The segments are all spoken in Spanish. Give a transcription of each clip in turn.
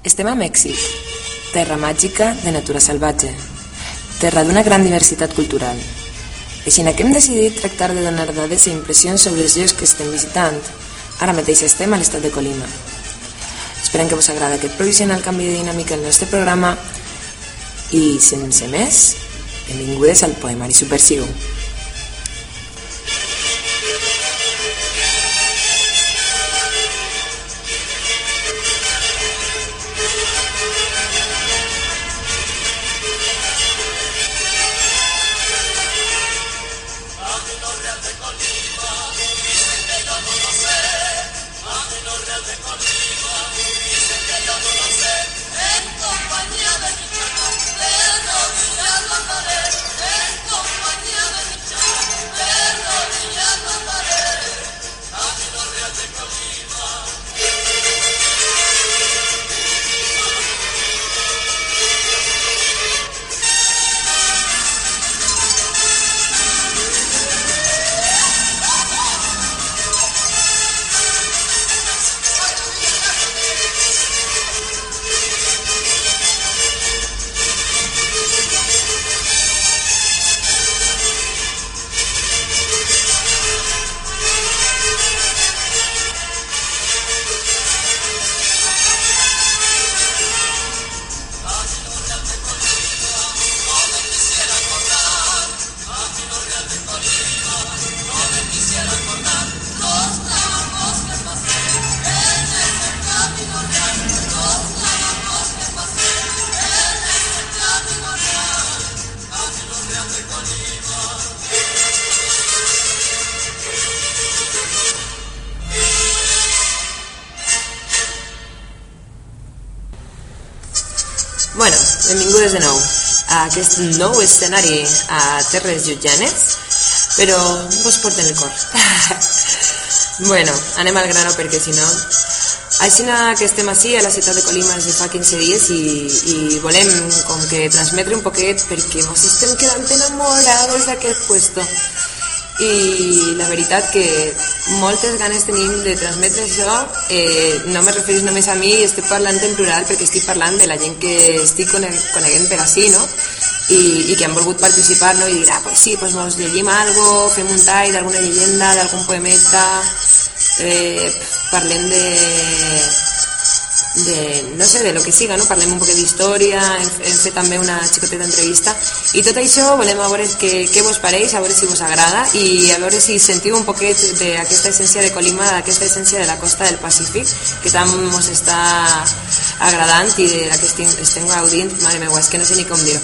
Estem a Mèxic, terra màgica de natura salvatge, terra d'una gran diversitat cultural. Així que hem decidit tractar de donar dades i impressions sobre els llocs que estem visitant. Ara mateix estem a l'estat de Colima. Esperem que vos agrada aquest provisional canvi de dinàmica al nostre programa i, sense més, benvingudes al poemari subversiu. compañía de mi le. Bueno, benvingudes de nou a aquest nou escenari a Terres Jutjanes, però vos porten el cor. bueno, anem al grano perquè si no... Així que estem així a la ciutat de Colima des de fa 15 dies i, i volem com que transmetre un poquet perquè mos estem quedant enamorats d'aquest puesto i la veritat que moltes ganes tenim de transmetre això eh, no me referís només a mi estic parlant en plural perquè estic parlant de la gent que estic coneguent per així no? I, i que han volgut participar no? i dir, ah, pues sí, pues mos llegim algo fem un tall d'alguna llegenda d'algun poemeta eh, parlem de de, no sé, de lo que siga, no? Parlem un poc d'història, hem, hem fet també una xicoteta entrevista i tot això volem a veure què, què vos pareix, a veure si vos agrada i a veure si sentiu un poquet d'aquesta essència de Colima, d'aquesta essència de la costa del Pacífic que tant mos està agradant i de la que estem, estem gaudint, mare meva, és que no sé ni com dir-ho.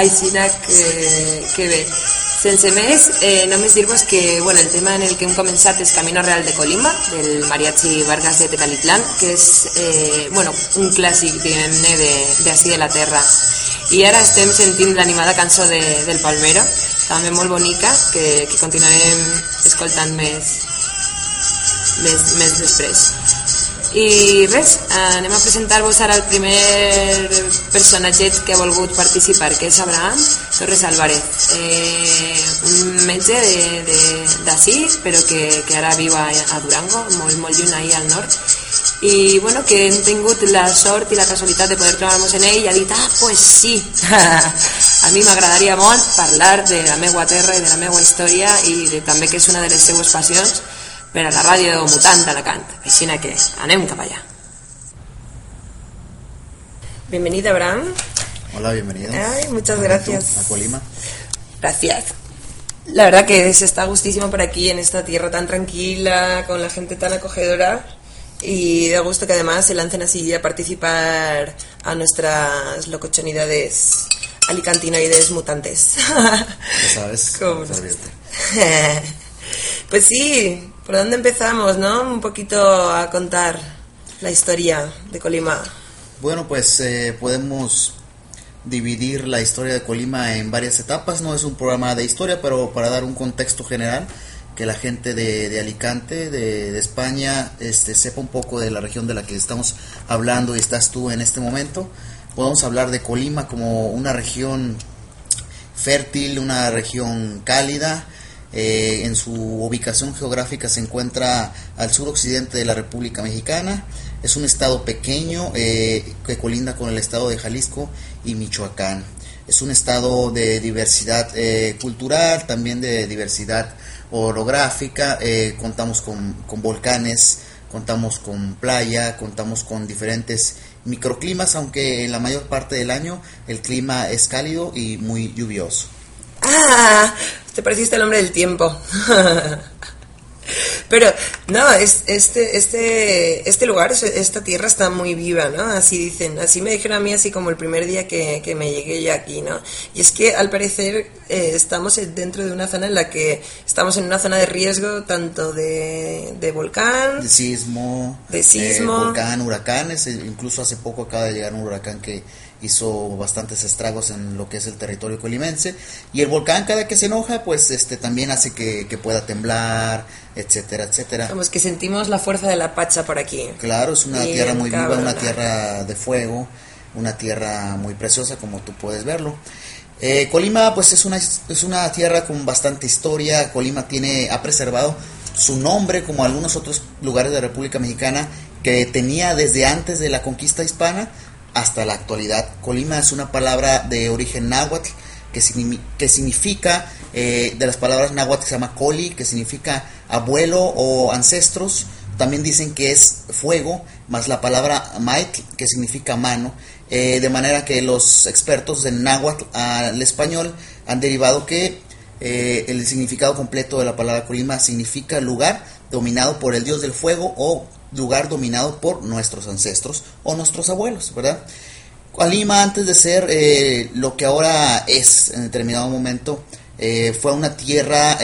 Així que, que bé. Sense més, eh, només dir-vos que bueno, el tema en el que hem començat és Camino Real de Colima, del Mariachi Vargas de Tecalitlán, que és eh, bueno, un clàssic, diguem-ne, d'ací de, de la terra. I ara estem sentint l'animada cançó de, del Palmero, també molt bonica, que, que continuarem escoltant més, més, més després. I res, anem a presentar-vos ara el primer personatget que ha volgut participar, que és Abraham Torres Álvarez, eh, un metge d'ací, però que, que ara viu a, a Durango, molt, molt lluny ahir al nord, i bueno, que hem tingut la sort i la casualitat de poder trobar-nos en ell i ha dit, ah, pues sí, a mi m'agradaria molt parlar de la meua terra i de la meua història i de, també que és una de les seues passions, per a la ràdio Mutant d'Alacant. Així que anem cap allà. Bienvenido, Abraham. Hola, bienvenido. Ay, muchas gracias. A Colima. Gracias. La verdad que se está gustísimo por aquí, en esta tierra tan tranquila, con la gente tan acogedora. Y da gusto que además se lancen así a participar a nuestras locochonidades alicantinoides mutantes. Ya sabes. Pues sí, ¿por dónde empezamos, no? Un poquito a contar la historia de Colima. Bueno, pues eh, podemos dividir la historia de Colima en varias etapas. No es un programa de historia, pero para dar un contexto general, que la gente de, Alicante, de, de, España, este, sepa un poco de la región de la que estamos hablando y estás tú en este momento. Podemos hablar de Colima como una región fértil, una región cálida. Eh, en su ubicación geográfica se encuentra al suroccidente de la República Mexicana. Es un estado pequeño eh, que colinda con el estado de Jalisco y Michoacán. Es un estado de diversidad eh, cultural, también de diversidad orográfica. Eh, contamos con, con volcanes, contamos con playa, contamos con diferentes microclimas, aunque en la mayor parte del año el clima es cálido y muy lluvioso. Ah, te pareciste el hombre del tiempo. Pero no, es, este, este, este lugar, esta tierra está muy viva, ¿no? Así dicen, así me dijeron a mí, así como el primer día que, que me llegué yo aquí, ¿no? Y es que al parecer eh, estamos dentro de una zona en la que estamos en una zona de riesgo tanto de, de volcán, de sismo, de sismo, eh, volcán, huracanes, incluso hace poco acaba de llegar un huracán que hizo bastantes estragos en lo que es el territorio colimense. Y el volcán cada que se enoja pues este también hace que, que pueda temblar etcétera etcétera. Como es que sentimos la fuerza de la pacha por aquí. Claro es una Bien, tierra muy viva una tierra de fuego una tierra muy preciosa como tú puedes verlo. Eh, Colima pues es una es una tierra con bastante historia. Colima tiene ha preservado su nombre como algunos otros lugares de la República Mexicana que tenía desde antes de la conquista hispana hasta la actualidad. Colima es una palabra de origen náhuatl que, que significa, eh, de las palabras náhuatl se llama coli, que significa abuelo o ancestros. También dicen que es fuego, más la palabra maitl, que significa mano. Eh, de manera que los expertos en náhuatl al español han derivado que eh, el significado completo de la palabra Colima significa lugar dominado por el dios del fuego o lugar dominado por nuestros ancestros o nuestros abuelos, ¿verdad? Colima antes de ser eh, lo que ahora es en determinado momento, eh, fue una tierra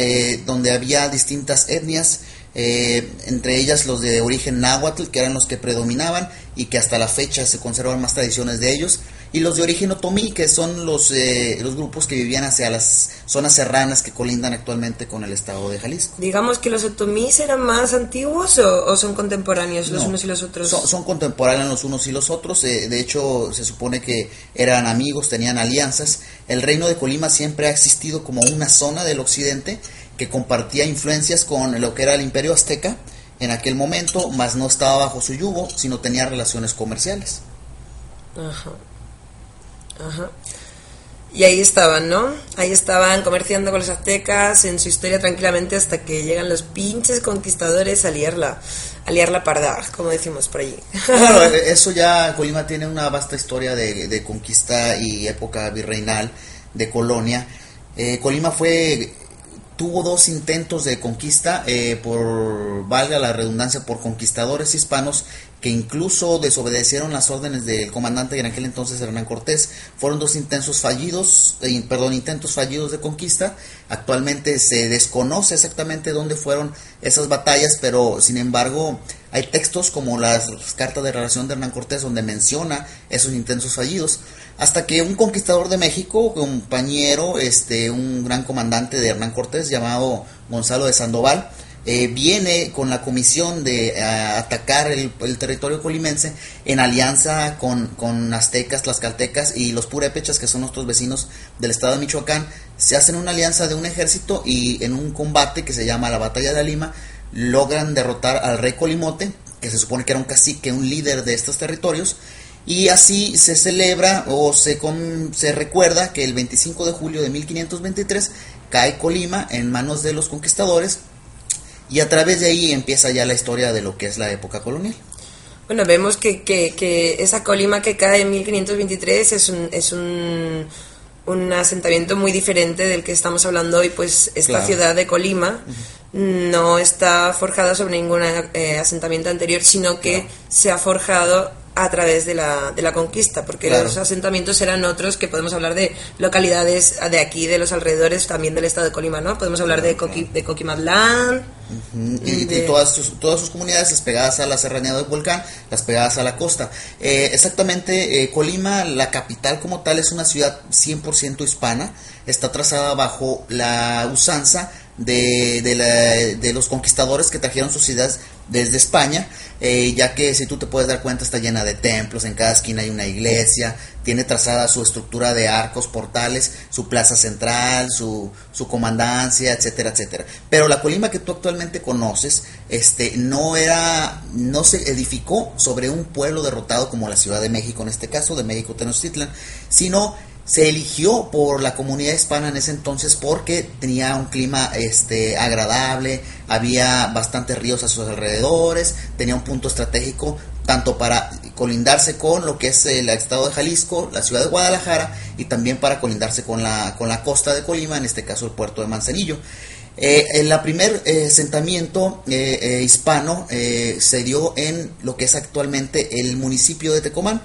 donde había distintas etnias, entre ellas los de origen náhuatl, que eran los que predominaban y que hasta la fecha se conservan más tradiciones de ellos, y los de origen otomí, que son los, eh, los grupos que vivían hacia las zonas serranas que colindan actualmente con el estado de Jalisco. Digamos que los otomís eran más antiguos o, o son contemporáneos los No, unos y los otros. Son, son contemporáneos los unos y los otros, eh, de hecho se supone que eran amigos, tenían alianzas. El reino de Colima siempre ha existido como una zona del occidente que compartía influencias con lo que era el imperio azteca en aquel momento, mas no estaba bajo su yugo, sino tenía relaciones comerciales. Ajá. Ajá. Y ahí estaban, ¿no? Ahí estaban comerciando con los aztecas en su historia tranquilamente hasta que llegan los pinches conquistadores a liarla, a liarla parda, como decimos por allí. Claro, eso ya, Colima tiene una vasta historia de, de conquista y época virreinal, de colonia. Eh, Colima fue tuvo dos intentos de conquista eh, por valga la redundancia por conquistadores hispanos que incluso desobedecieron las órdenes del comandante en aquel entonces Hernán Cortés. Fueron dos intentos fallidos eh, perdón intentos fallidos de conquista. Actualmente se desconoce exactamente dónde fueron esas batallas pero sin embargo hay textos como las cartas de relación de Hernán Cortés donde menciona esos intentos fallidos hasta que un conquistador de México, compañero, este, un gran comandante de Hernán Cortés llamado Gonzalo de Sandoval, eh, viene con la comisión de eh, atacar el, el, territorio colimense en alianza con, con aztecas, tlaxcaltecas y los purépechas, que son nuestros vecinos del estado de Michoacán. Se hacen una alianza de un ejército y en un combate que se llama la Batalla de Lima, logran derrotar al rey Colimote, que se supone que era un cacique, un líder de estos territorios, y así se celebra o se, con, se recuerda que el 25 de julio de 1523 cae Colima en manos de los conquistadores y a través de ahí empieza ya la historia de lo que es la época colonial. Bueno, vemos que, que, que esa Colima que cae en 1523 es un, es un, un asentamiento muy diferente del que estamos hablando hoy, pues esta Claro. ciudad de Colima no está forjada sobre ningún eh, asentamiento anterior, sino que Claro. se ha forjado a través de la, de la conquista, porque los asentamientos eran otros que podemos hablar de localidades de aquí, de los alrededores, también del estado de Colima, ¿no? Podemos hablar de, Coqui, de Coquimatlán. y, todas, sus, todas sus comunidades, las pegadas a la serranía del volcán, las pegadas a la costa. Eh, exactamente, eh, Colima, la capital como tal, es una ciudad 100% hispana, está trazada bajo la usanza de, de, de, los conquistadores que trajeron sus ciudades desde España, eh, ya que si tú te puedes dar cuenta está llena de templos, en cada esquina hay una iglesia, tiene trazada su estructura de arcos, portales, su plaza central, su, su comandancia, etcétera, etcétera. Pero la Colima que tú actualmente conoces, este, no era, no se edificó sobre un pueblo derrotado como la Ciudad de México, en este caso, de México Tenochtitlan, sino se eligió por la comunidad hispana en ese entonces porque tenía un clima este, agradable, había bastantes ríos a sus alrededores, tenía un punto estratégico tanto para colindarse con lo que es el estado de Jalisco, la ciudad de Guadalajara y también para colindarse con la, con la costa de Colima, en este caso el puerto de Manzanillo. Eh, el primer eh, asentamiento eh, hispano se dio en lo que es actualmente el municipio de Tecomán,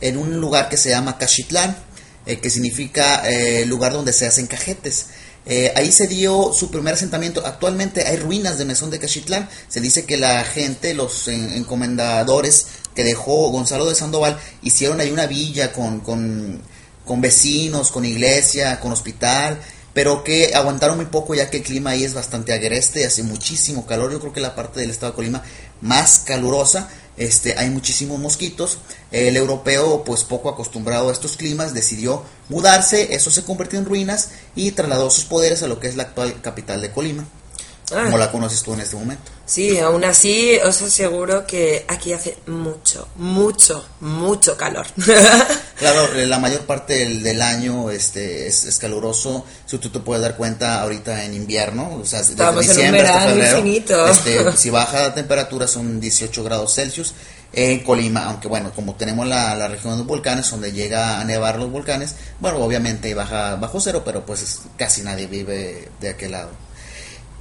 en un lugar que se llama Cachitlán eh, que significa eh, lugar donde se hacen cajetes. Eh, ahí se dio su primer asentamiento. Actualmente hay ruinas de Mesón de Cachitlán. Se dice que la gente, los encomendadores que dejó Gonzalo de Sandoval, hicieron ahí una villa con, con, con vecinos, con iglesia, con hospital pero que aguantaron muy poco ya que el clima ahí es bastante agreste, hace muchísimo calor, yo creo que la parte del estado de Colima más calurosa, este, hay muchísimos mosquitos. El europeo, pues poco acostumbrado a estos climas, decidió mudarse, eso se convirtió en ruinas y trasladó sus poderes a lo que es la actual capital de Colima. Ah. Como la conoces tú en este momento. Sí, aún así os aseguro que aquí hace mucho, mucho, mucho calor. claro, la mayor parte del, año este, es, caluroso. Si tú te puedes dar cuenta ahorita en invierno, o sea, Estamos en un verano infinito. Este, si baja la temperatura son 18 grados Celsius. En Colima, aunque bueno, como tenemos la, la región de los volcanes, donde llega a nevar los volcanes, bueno, obviamente baja bajo cero, pero pues casi nadie vive de aquel lado.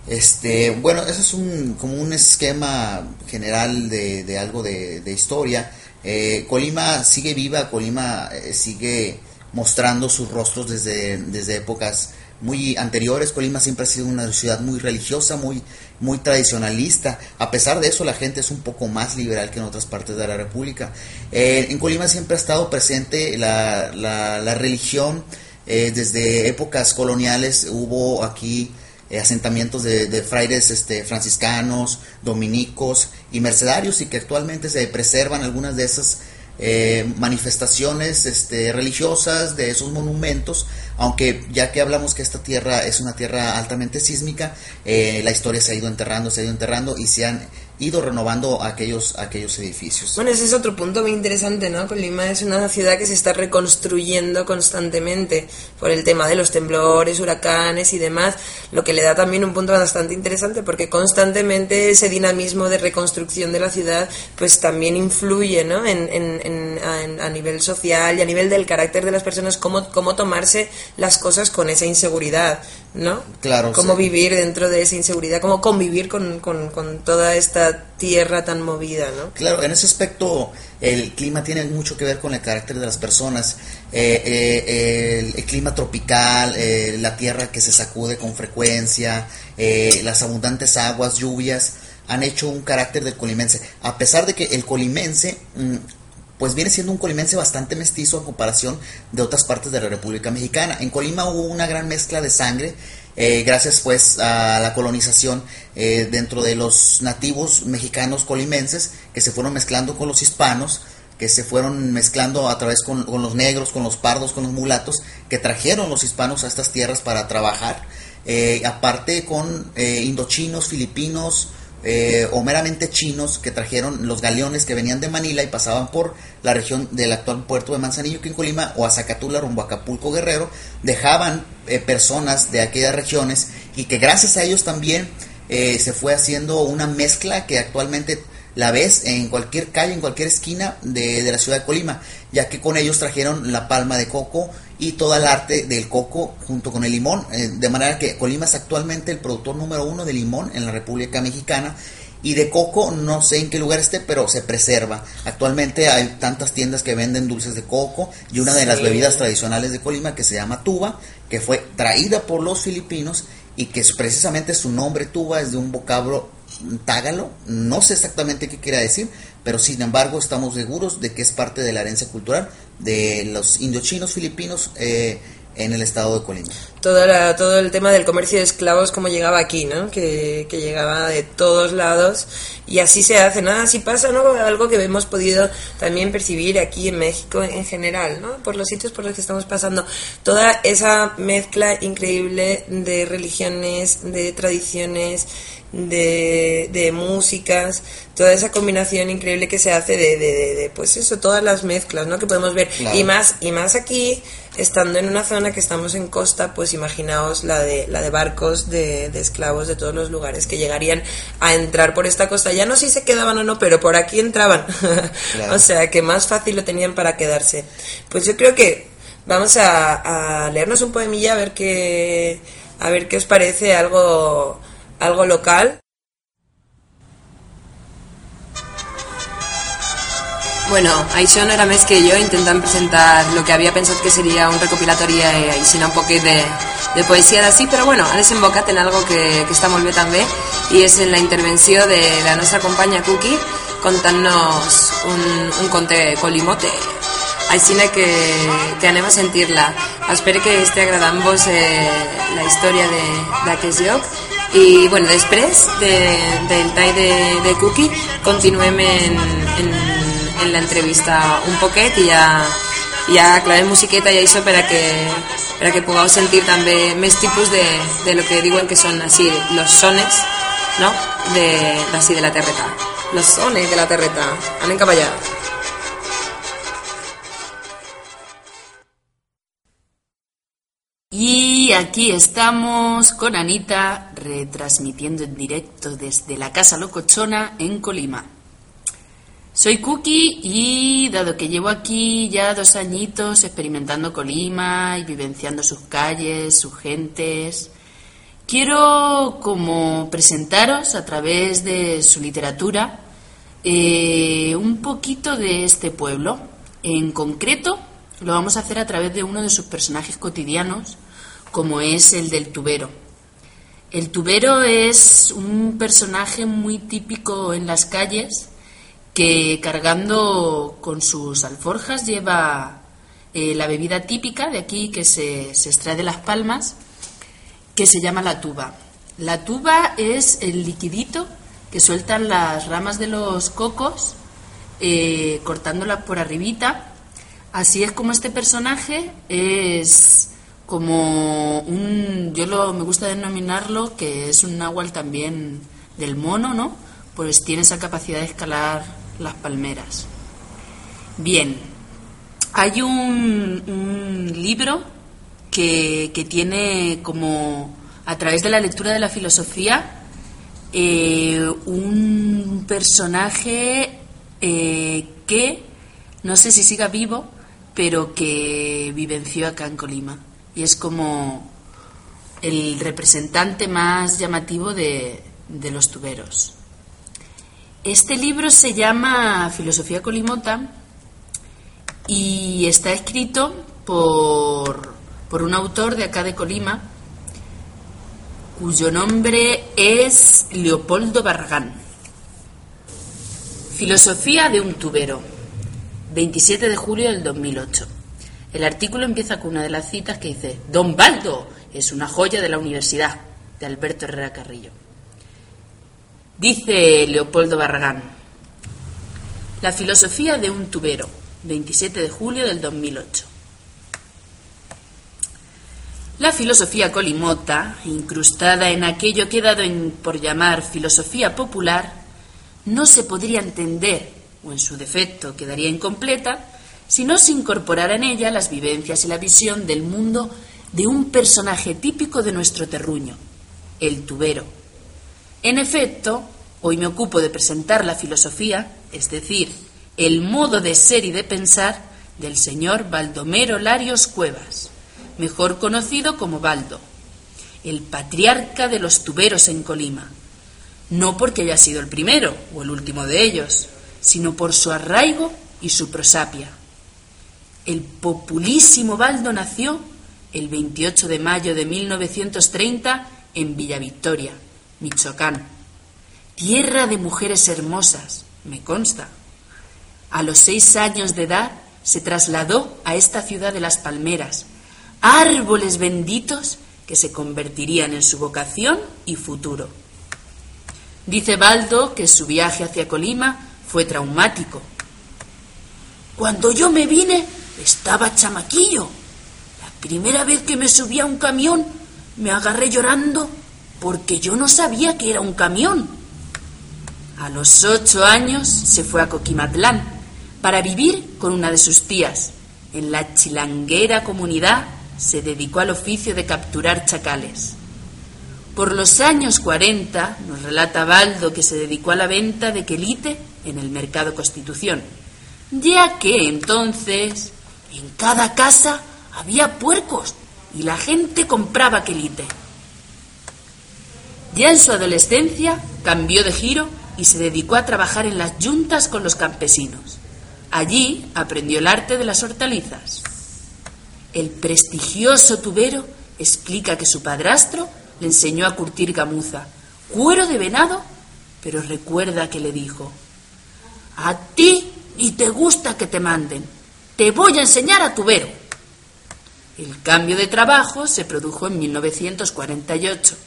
Este, bueno, eso es un, como un esquema general de, de algo de, historia. Eh, Colima sigue viva, Colima eh, sigue mostrando sus rostros desde, desde épocas muy anteriores. Colima siempre ha sido una ciudad muy religiosa, muy, muy tradicionalista. A pesar de eso, la gente es un poco más liberal que en otras partes de la República. Eh, en Colima siempre ha estado presente la, la, religión. desde épocas coloniales hubo aquí eh, asentamientos de, de, frailes este, franciscanos, dominicos y mercedarios y que actualmente se preservan algunas de esas eh, manifestaciones este, religiosas, de esos monumentos, aunque ya que hablamos que esta tierra es una tierra altamente sísmica, eh, la historia se ha ido enterrando, se ha ido enterrando y se han ido renovando aquellos, aquellos edificios. Bueno, ese es otro punto muy interesante, ¿no? Colima es una ciudad que se está reconstruyendo constantemente por el tema de los temblores, huracanes y demás, lo que le da también un punto bastante interesante porque constantemente ese dinamismo de reconstrucción de la ciudad pues también influye, ¿no? En, en, a, nivel social y a nivel del carácter de las personas, cómo, cómo tomarse las cosas con esa inseguridad, ¿no? Claro. Cómo vivir dentro de esa inseguridad, cómo convivir con, con, con toda esta tierra tan movida, ¿no? Claro, en ese aspecto el clima tiene mucho que ver con el carácter de las personas. Eh, eh, el, clima tropical, eh, la tierra que se sacude con frecuencia, las abundantes aguas, lluvias, han hecho un carácter del colimense. A pesar de que el colimense... Pues viene siendo un colimense bastante mestizo en comparación de otras partes de la República Mexicana. En Colima hubo una gran mezcla de sangre eh, gracias pues a la colonización eh, dentro de los nativos mexicanos colimenses que se fueron mezclando con los hispanos, que se fueron mezclando a través con, los negros, con los pardos, con los mulatos, que trajeron los hispanos a estas tierras para trabajar, eh, aparte con indochinos, filipinos, eh, o meramente chinos que trajeron los galeones que venían de Manila y pasaban por la región del actual puerto de Manzanillo, que en Colima, o a Zacatula, rumbo a Acapulco, Guerrero, dejaban eh, personas de aquellas regiones y que gracias a ellos también eh, se fue haciendo una mezcla que actualmente la ves en cualquier calle, en cualquier esquina de, de la ciudad de Colima, ya que con ellos trajeron la palma de coco, y toda el arte del coco junto con el limón, eh, de manera que Colima es actualmente el productor número uno de limón en la República Mexicana Y de coco, no sé en qué lugar esté, pero se preserva. Actualmente hay tantas tiendas que venden dulces de coco y una de las bebidas tradicionales de Colima que se llama tuba, que fue traída por los filipinos y que es precisamente su nombre tuba es de un vocablo tágalo, no sé exactamente qué quiere decir, pero sin embargo estamos seguros de que es parte de la herencia cultural de los indiochinos filipinos eh, en el estado de Colima. Todo, todo el tema del comercio de esclavos, como llegaba aquí, ¿no? Que, que, llegaba de todos lados y así se hace, ¿no? Así pasa, ¿no? Algo que hemos podido también percibir aquí en México en general, ¿no? Por los sitios por los que estamos pasando. Toda esa mezcla increíble de religiones, de tradiciones, de, de músicas, toda esa combinación increíble que se hace de, de, pues eso, todas las mezclas, ¿no? Que podemos ver. Y más, y más aquí, estando en una zona que estamos en costa, pues imaginaos la de, la de barcos de, esclavos de todos los lugares que llegarían a entrar por esta costa. Ya no sé si se quedaban o no, pero por aquí entraban. o sea, que más fácil lo tenían para quedarse. Pues yo creo que vamos a, a leernos un poemilla a ver qué, a ver qué os parece algo algo local. Bueno, això no era més que jo intentant presentar el que havia pensat que seria un recopilatori eh, així un poquet de, de poesia d'ací, però bueno, ha desembocat en algo que, que està molt bé també i és en la intervenció de la nostra companya Cookie contant-nos un, un conte colimote així que, que anem a sentir-la. Espero que estigui agradant-vos eh, la història d'aquest lloc i bueno, després de, del tall de, de Cookie continuem en, en, en l'entrevista un poquet i ja, ja clavem musiqueta i això per a que, per que pugueu sentir també més tipus de, de lo que diuen que són així, los sones no? de, d'ací de la terreta. Los sones de la terreta. Anem cap. Y aquí estamos con Anita retransmitiendo en directo desde la Casa Locochona en Colima. Soy Cookie y dado que llevo aquí ya dos añitos experimentando Colima y vivenciando sus calles, sus gentes, quiero como presentaros a través de su literatura eh, un poquito de este pueblo. En concreto, lo vamos a hacer a través de uno de sus personajes cotidianos, como es el del tubero. El tubero es un personaje muy típico en las calles que cargando con sus alforjas lleva eh, la bebida típica de aquí que se, extrae de las palmas, que se llama la tuba. La tuba es el liquidito que sueltan las ramas de los cocos eh, cortándolas por arribita. Así es como este personaje es como un, yo lo, me gusta denominarlo que es un náhuatl también del mono, ¿no? Pues tiene esa capacidad de escalar las palmeras. Bien, hay un, libro que, que, tiene como, a través de la lectura de la filosofía, eh, un personaje eh, que, no sé si siga vivo, pero que vivenció acá en Colima y es como el representante más llamativo de, los tuberos. Este libro se llama Filosofía Colimota y está escrito por, por un autor de acá de Colima cuyo nombre es Leopoldo Barragán. Filosofía de un tubero, 27 de julio del 2008. El artículo empieza con una de las citas que dice, Don Baldo es una joya de la universidad, de Alberto Herrera Carrillo. Dice Leopoldo Barragán, La filosofía de un tubero, 27 de julio del 2008. La filosofía colimota, incrustada en aquello que he dado por llamar filosofía popular, no se podría entender, o en su defecto quedaría incompleta, si no se incorporara en ella las vivencias y la visión del mundo de un personaje típico de nuestro terruño, el tubero. En efecto, hoy me ocupo de presentar la filosofía, es decir, el modo de ser y de pensar del señor Baldomero Larios Cuevas, mejor conocido como Baldo, el patriarca de los tuberos en Colima, no porque haya sido el primero o el último de ellos, sino por su arraigo y su prosapia. El populísimo Baldo nació el 28 de mayo de 1930 en Villa Victoria, Michoacán, tierra de mujeres hermosas, me consta. A los seis años de edad se trasladó a esta ciudad de las palmeras, árboles benditos que se convertirían en su vocación y futuro. Dice Baldo que su viaje hacia Colima fue traumático. Cuando yo me vine estaba chamaquillo. La primera vez que me subí a un camión me agarré llorando porque yo no sabía que era un camión. A los ocho años se fue a Coquimatlán para vivir con una de sus tías. En la chilanguera comunidad se dedicó al oficio de capturar chacales. Por los años 40, nos relata Baldo que se dedicó a la venta de quelite en el mercado Constitución, ya que entonces en cada casa había puercos y la gente compraba quelite. Ya en su adolescencia cambió de giro y se dedicó a trabajar en las yuntas con los campesinos. Allí aprendió el arte de las hortalizas. El prestigioso tubero explica que su padrastro le enseñó a curtir gamuza, cuero de venado, pero recuerda que le dijo, a ti ni te gusta que te manden, te voy a enseñar a tubero. El cambio de trabajo se produjo en 1948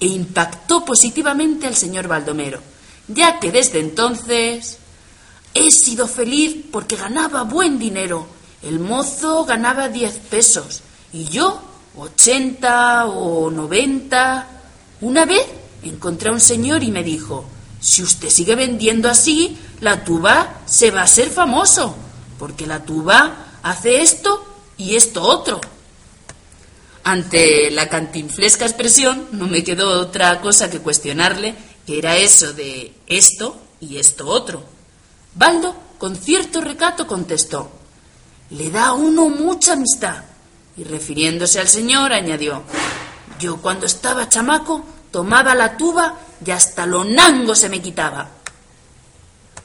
e impactó positivamente al señor Baldomero, ya que desde entonces he sido feliz porque ganaba buen dinero. El mozo ganaba 10 pesos y yo 80 o 90. Una vez encontré a un señor y me dijo, si usted sigue vendiendo así, la tuba se va a ser famoso, porque la tuba hace esto y esto otro. Ante la cantinflesca expresión no me quedó otra cosa que cuestionarle que era eso de esto y esto otro. Baldo, con cierto recato, contestó, le da a uno mucha amistad y refiriéndose al señor añadió, yo cuando estaba chamaco tomaba la tuba y hasta lo nango se me quitaba.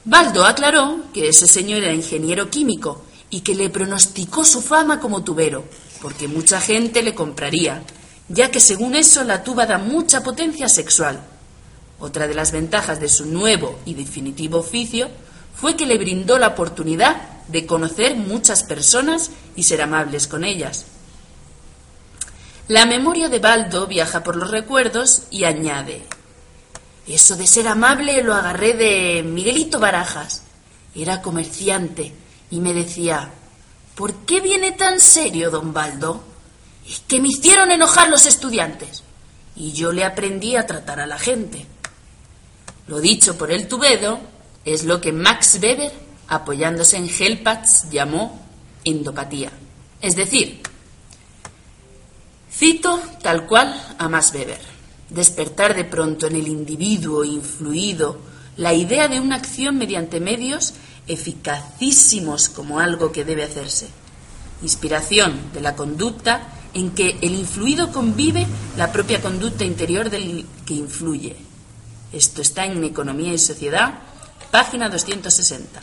Baldo aclaró que ese señor era ingeniero químico y que le pronosticó su fama como tubero, porque mucha gente le compraría, ya que según eso la tuba da mucha potencia sexual. Otra de las ventajas de su nuevo y definitivo oficio fue que le brindó la oportunidad de conocer muchas personas y ser amables con ellas. La memoria de Baldo viaja por los recuerdos y añade, eso de ser amable lo agarré de Miguelito Barajas. Era comerciante y me decía, ¿por qué viene tan serio, don Baldo? Es que me hicieron enojar los estudiantes. Y yo le aprendí a tratar a la gente. Lo dicho por el tubedo es lo que Max Weber, apoyándose en Helpatz, llamó endopatía. Es decir, Cito tal cual a Max Weber. Despertar de pronto en el individuo influido la idea de una acción mediante medios eficacísimos como algo que debe hacerse. Inspiración de la conducta en que el influido convive la propia conducta interior del que influye. Esto está en Economía y Sociedad, página 260.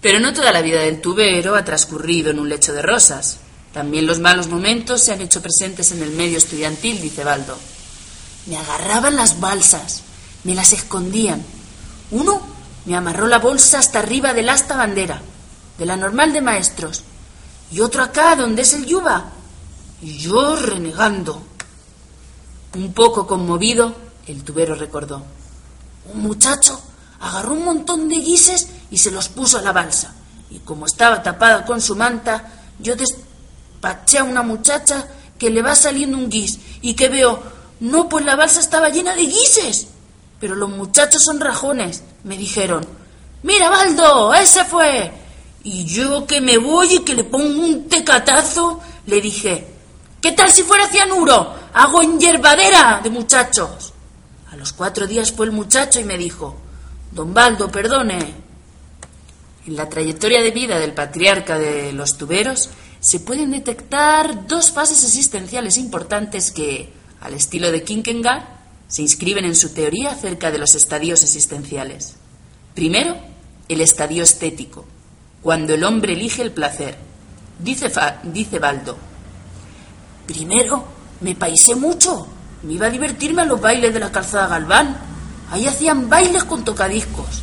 Pero no toda la vida del tubero ha transcurrido en un lecho de rosas. También los malos momentos se han hecho presentes en el medio estudiantil, dice Baldo. Me agarraban las balsas, me las escondían. Uno me amarró la bolsa hasta arriba del asta bandera, de la normal de maestros, y otro acá donde es el yuba. Y yo renegando. Un poco conmovido, el tubero recordó. Un muchacho agarró un montón de guises y se los puso a la balsa. Y como estaba tapada con su manta, yo Paché a una muchacha que le va saliendo un guis y que veo, no, pues la balsa estaba llena de guises. Pero los muchachos son rajones, me dijeron. Mira, Baldo, ese fue. Y yo que me voy y que le pongo un tecatazo, le dije, ¿qué tal si fuera cianuro? Hago en hierbadera de muchachos. A los cuatro días fue el muchacho y me dijo, Don Baldo, perdone. En la trayectoria de vida del patriarca de los tuberos se pueden detectar dos fases existenciales importantes que, al estilo de Kierkegaard, se inscriben en su teoría acerca de los estadios existenciales. Primero, el estadio estético, cuando el hombre elige el placer. Dice, dice Baldo, primero me paisé mucho, me iba a divertirme a los bailes de la calzada Galván. Ahí hacían bailes con tocadiscos.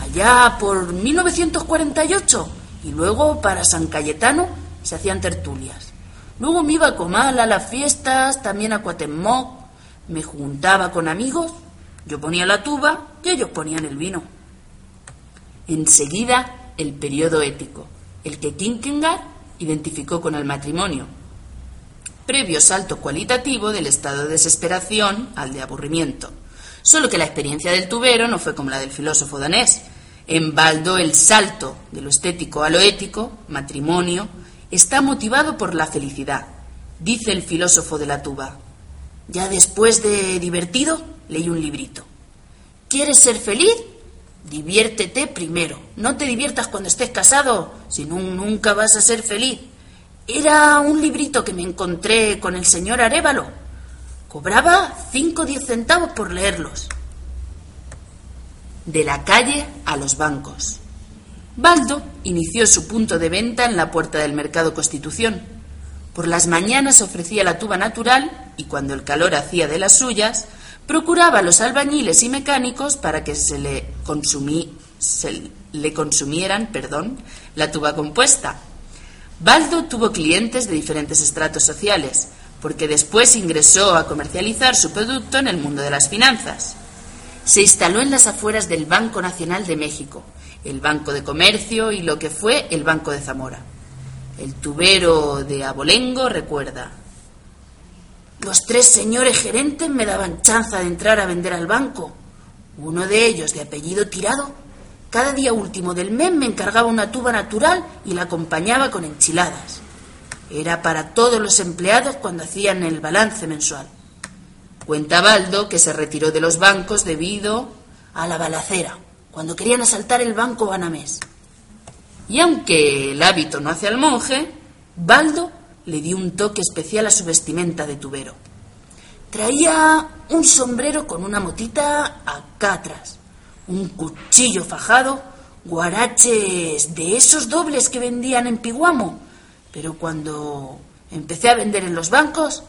Allá por 1948 y luego para San Cayetano se hacían tertulias. Luego me iba a Comal a las fiestas, también a Cuatemoc, me juntaba con amigos, yo ponía la tuba y ellos ponían el vino. Enseguida, el periodo ético, el que Kierkegaard identificó con el matrimonio. Previo salto cualitativo del estado de desesperación al de aburrimiento. Solo que la experiencia del tubero no fue como la del filósofo danés. En el salto de lo estético a lo ético, matrimonio, está motivado por la felicidad, dice el filósofo de la tuba. Ya después de divertido, leí un librito. ¿Quieres ser feliz? Diviértete primero. No te diviertas cuando estés casado, si no, nunca vas a ser feliz. Era un librito que me encontré con el señor Arevalo. Cobraba cinco o diez centavos por leerlos. De la calle a los bancos. Baldo inició su punto de venta en la puerta del Mercado Constitución. Por las mañanas ofrecía la tuba natural y cuando el calor hacía de las suyas, procuraba a los albañiles y mecánicos para que se le, consumí, se le consumieran perdón, la tuba compuesta. Baldo tuvo clientes de diferentes estratos sociales, porque después ingresó a comercializar su producto en el mundo de las finanzas. Se instaló en las afueras del Banco Nacional de México, el Banco de Comercio y lo que fue el Banco de Zamora. El tubero de Abolengo recuerda. Los tres señores gerentes me daban chanza de entrar a vender al banco. Uno de ellos, de apellido Tirado, cada día último del mes me encargaba una tuba natural y la acompañaba con enchiladas. Era para todos los empleados cuando hacían el balance mensual. Cuenta Baldo que se retiró de los bancos debido a la balacera cuando querían asaltar el banco Banamés. Y aunque el hábito no hace al monje, Baldo le dio un toque especial a su vestimenta de tubero. Traía un sombrero con una motita acá atrás, un cuchillo fajado, guaraches de esos dobles que vendían en Piguamo. Pero cuando empecé a vender en los bancos,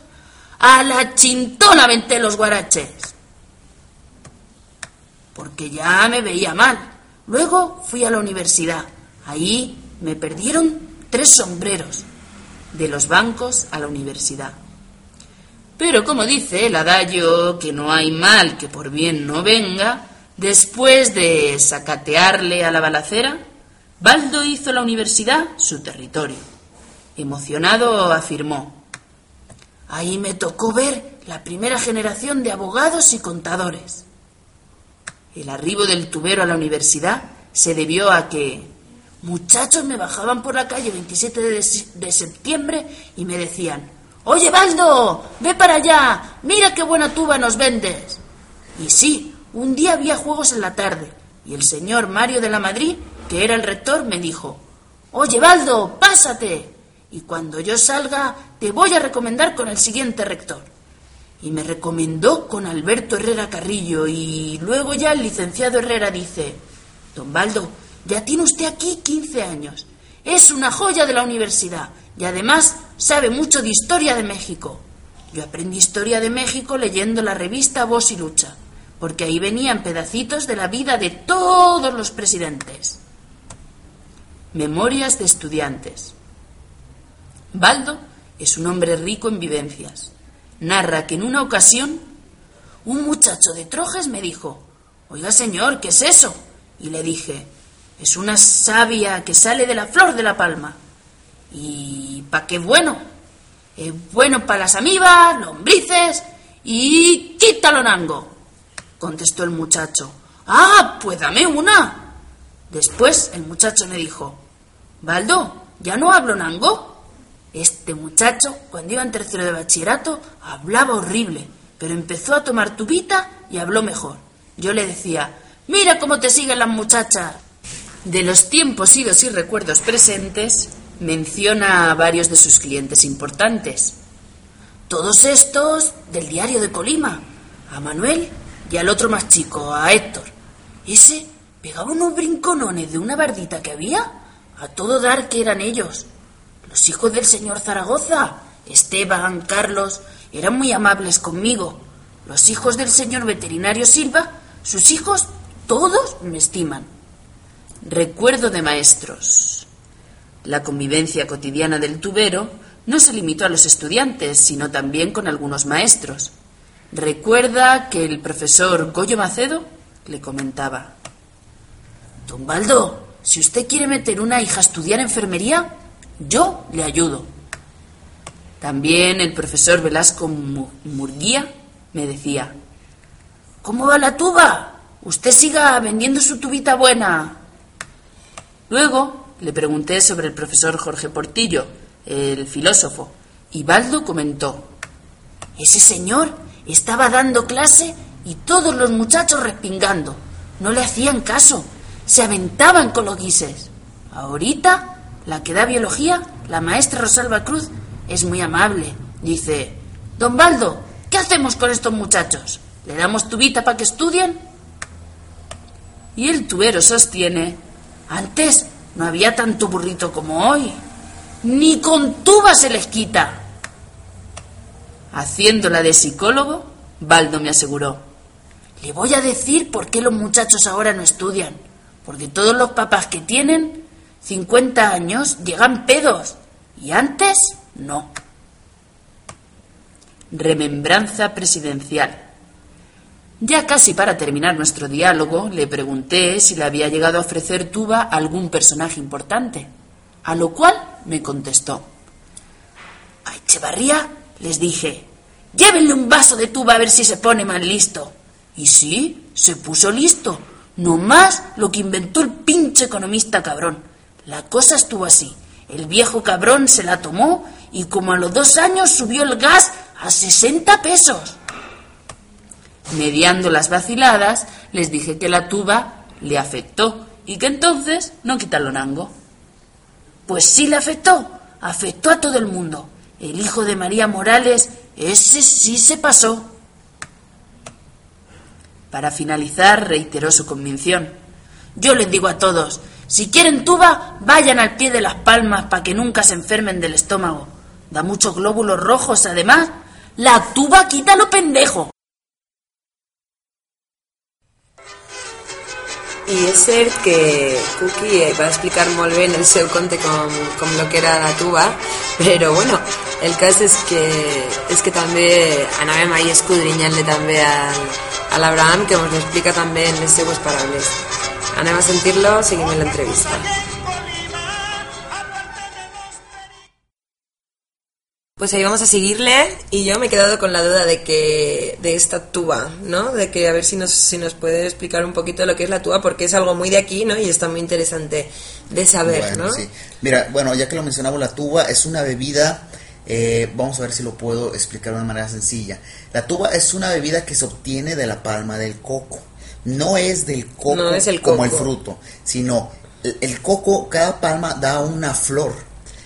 a la chintona venté los guaraches porque ya me veía mal. Luego fui a la universidad. Ahí me perdieron tres sombreros, de los bancos a la universidad. Pero como dice el adagio que no hay mal que por bien no venga, después de sacatearle a la balacera, Baldo hizo la universidad su territorio. Emocionado afirmó, ahí me tocó ver la primera generación de abogados y contadores. El arribo del tubero a la universidad se debió a que muchachos me bajaban por la calle 27 de, septiembre y me decían, Oye, Baldo, ve para allá, mira qué buena tuba nos vendes. Y sí, un día había juegos en la tarde y el señor Mario de la Madrid, que era el rector, me dijo, Oye, Baldo, pásate. Y cuando yo salga, te voy a recomendar con el siguiente rector y me recomendó con Alberto Herrera Carrillo y luego ya el licenciado Herrera dice, don Baldo, ya tiene usted aquí 15 años, es una joya de la universidad y además sabe mucho de historia de México. Yo aprendí historia de México leyendo la revista Voz y Lucha, porque ahí venían pedacitos de la vida de todos los presidentes. Memorias de estudiantes. Baldo es un hombre rico en vivencias narra que en una ocasión un muchacho de Trojes me dijo, Oiga señor, ¿qué es eso? Y le dije, es una savia que sale de la flor de la palma. ¿Y para qué bueno? Es bueno para las amibas, lombrices y nango, contestó el muchacho. Ah, pues dame una. Después el muchacho me dijo, Baldo, ¿ya no hablo nango? Este muchacho, cuando iba en tercero de bachillerato, hablaba horrible, pero empezó a tomar tubita y habló mejor. Yo le decía, mira cómo te siguen las muchachas. De los tiempos idos y recuerdos presentes, menciona a varios de sus clientes importantes. Todos estos del diario de Colima. a Manuel y al otro más chico, a Héctor. Ese pegaba unos brinconones de una bardita que había, a todo dar que eran ellos. Los hijos del señor Zaragoza, Esteban, Carlos, eran muy amables conmigo. Los hijos del señor veterinario Silva, sus hijos, todos me estiman. Recuerdo de maestros. La convivencia cotidiana del tubero no se limitó a los estudiantes, sino también con algunos maestros. Recuerda que el profesor Goyo Macedo le comentaba, Don Baldo, si usted quiere meter una hija a estudiar enfermería, yo le ayudo. También el profesor Velasco Murguía me decía, ¿Cómo va la tuba? Usted siga vendiendo su tubita buena. Luego le pregunté sobre el profesor Jorge Portillo, el filósofo, y Baldo comentó, ese señor estaba dando clase y todos los muchachos respingando. No le hacían caso, se aventaban con los guises. Ahorita, la que da biología, la maestra Rosalba Cruz, es muy amable. Dice, Don Baldo, ¿qué hacemos con estos muchachos? ¿Le damos tubita para que estudien? Y el tubero sostiene, antes no había tanto burrito como hoy. Ni con tuba se les quita. Haciéndola de psicólogo, Baldo me aseguró. Le voy a decir por qué los muchachos ahora no estudian. Porque todos los papás que tienen 50 años llegan pedos. Y antes, no. Remembranza presidencial. Ya casi para terminar nuestro diálogo, le pregunté si le había llegado a ofrecer tuba a algún personaje importante, a lo cual me contestó. A Echevarría les dije, llévenle un vaso de tuba a ver si se pone más listo. Y sí, se puso listo, no más lo que inventó el pinche economista cabrón. La cosa estuvo así. El viejo cabrón se la tomó y como a los dos años subió el gas a 60 pesos. Mediando las vaciladas, les dije que la tuba le afectó y que entonces no nango. Pues sí le afectó, afectó a todo el mundo. El hijo de María Morales, ese sí se pasó. Para finalizar, reiteró su convicción. Yo les digo a todos, si quieren tuba, vayan al pie de las palmas para que nunca se enfermen del estómago. Da muchos glóbulos rojos, además. La tuba quita lo pendejo. I és cert que Cookie va explicar molt bé en el seu conte com, com lo que era la tuba, però bueno, el cas és que, és que també anàvem ahir escudrinyant-le també al, a l'Abraham, que ens explica també en les seues paraules. Anem a sentir-lo, seguim l'entrevista. Pues ahí vamos a seguirle y yo me he quedado con la duda de que de esta tuba, ¿no? De que a ver si nos, si nos puede explicar un poquito lo que es la tuba porque es algo muy de aquí, ¿no? Y está muy interesante de saber, ¿no? Sí. Mira, bueno, ya que lo mencionamos, la tuba es una bebida, eh, vamos a ver si lo puedo explicar de una manera sencilla. La tuba es una bebida que se obtiene de la palma del coco. No es del coco como el fruto, sino el coco, cada palma da una flor.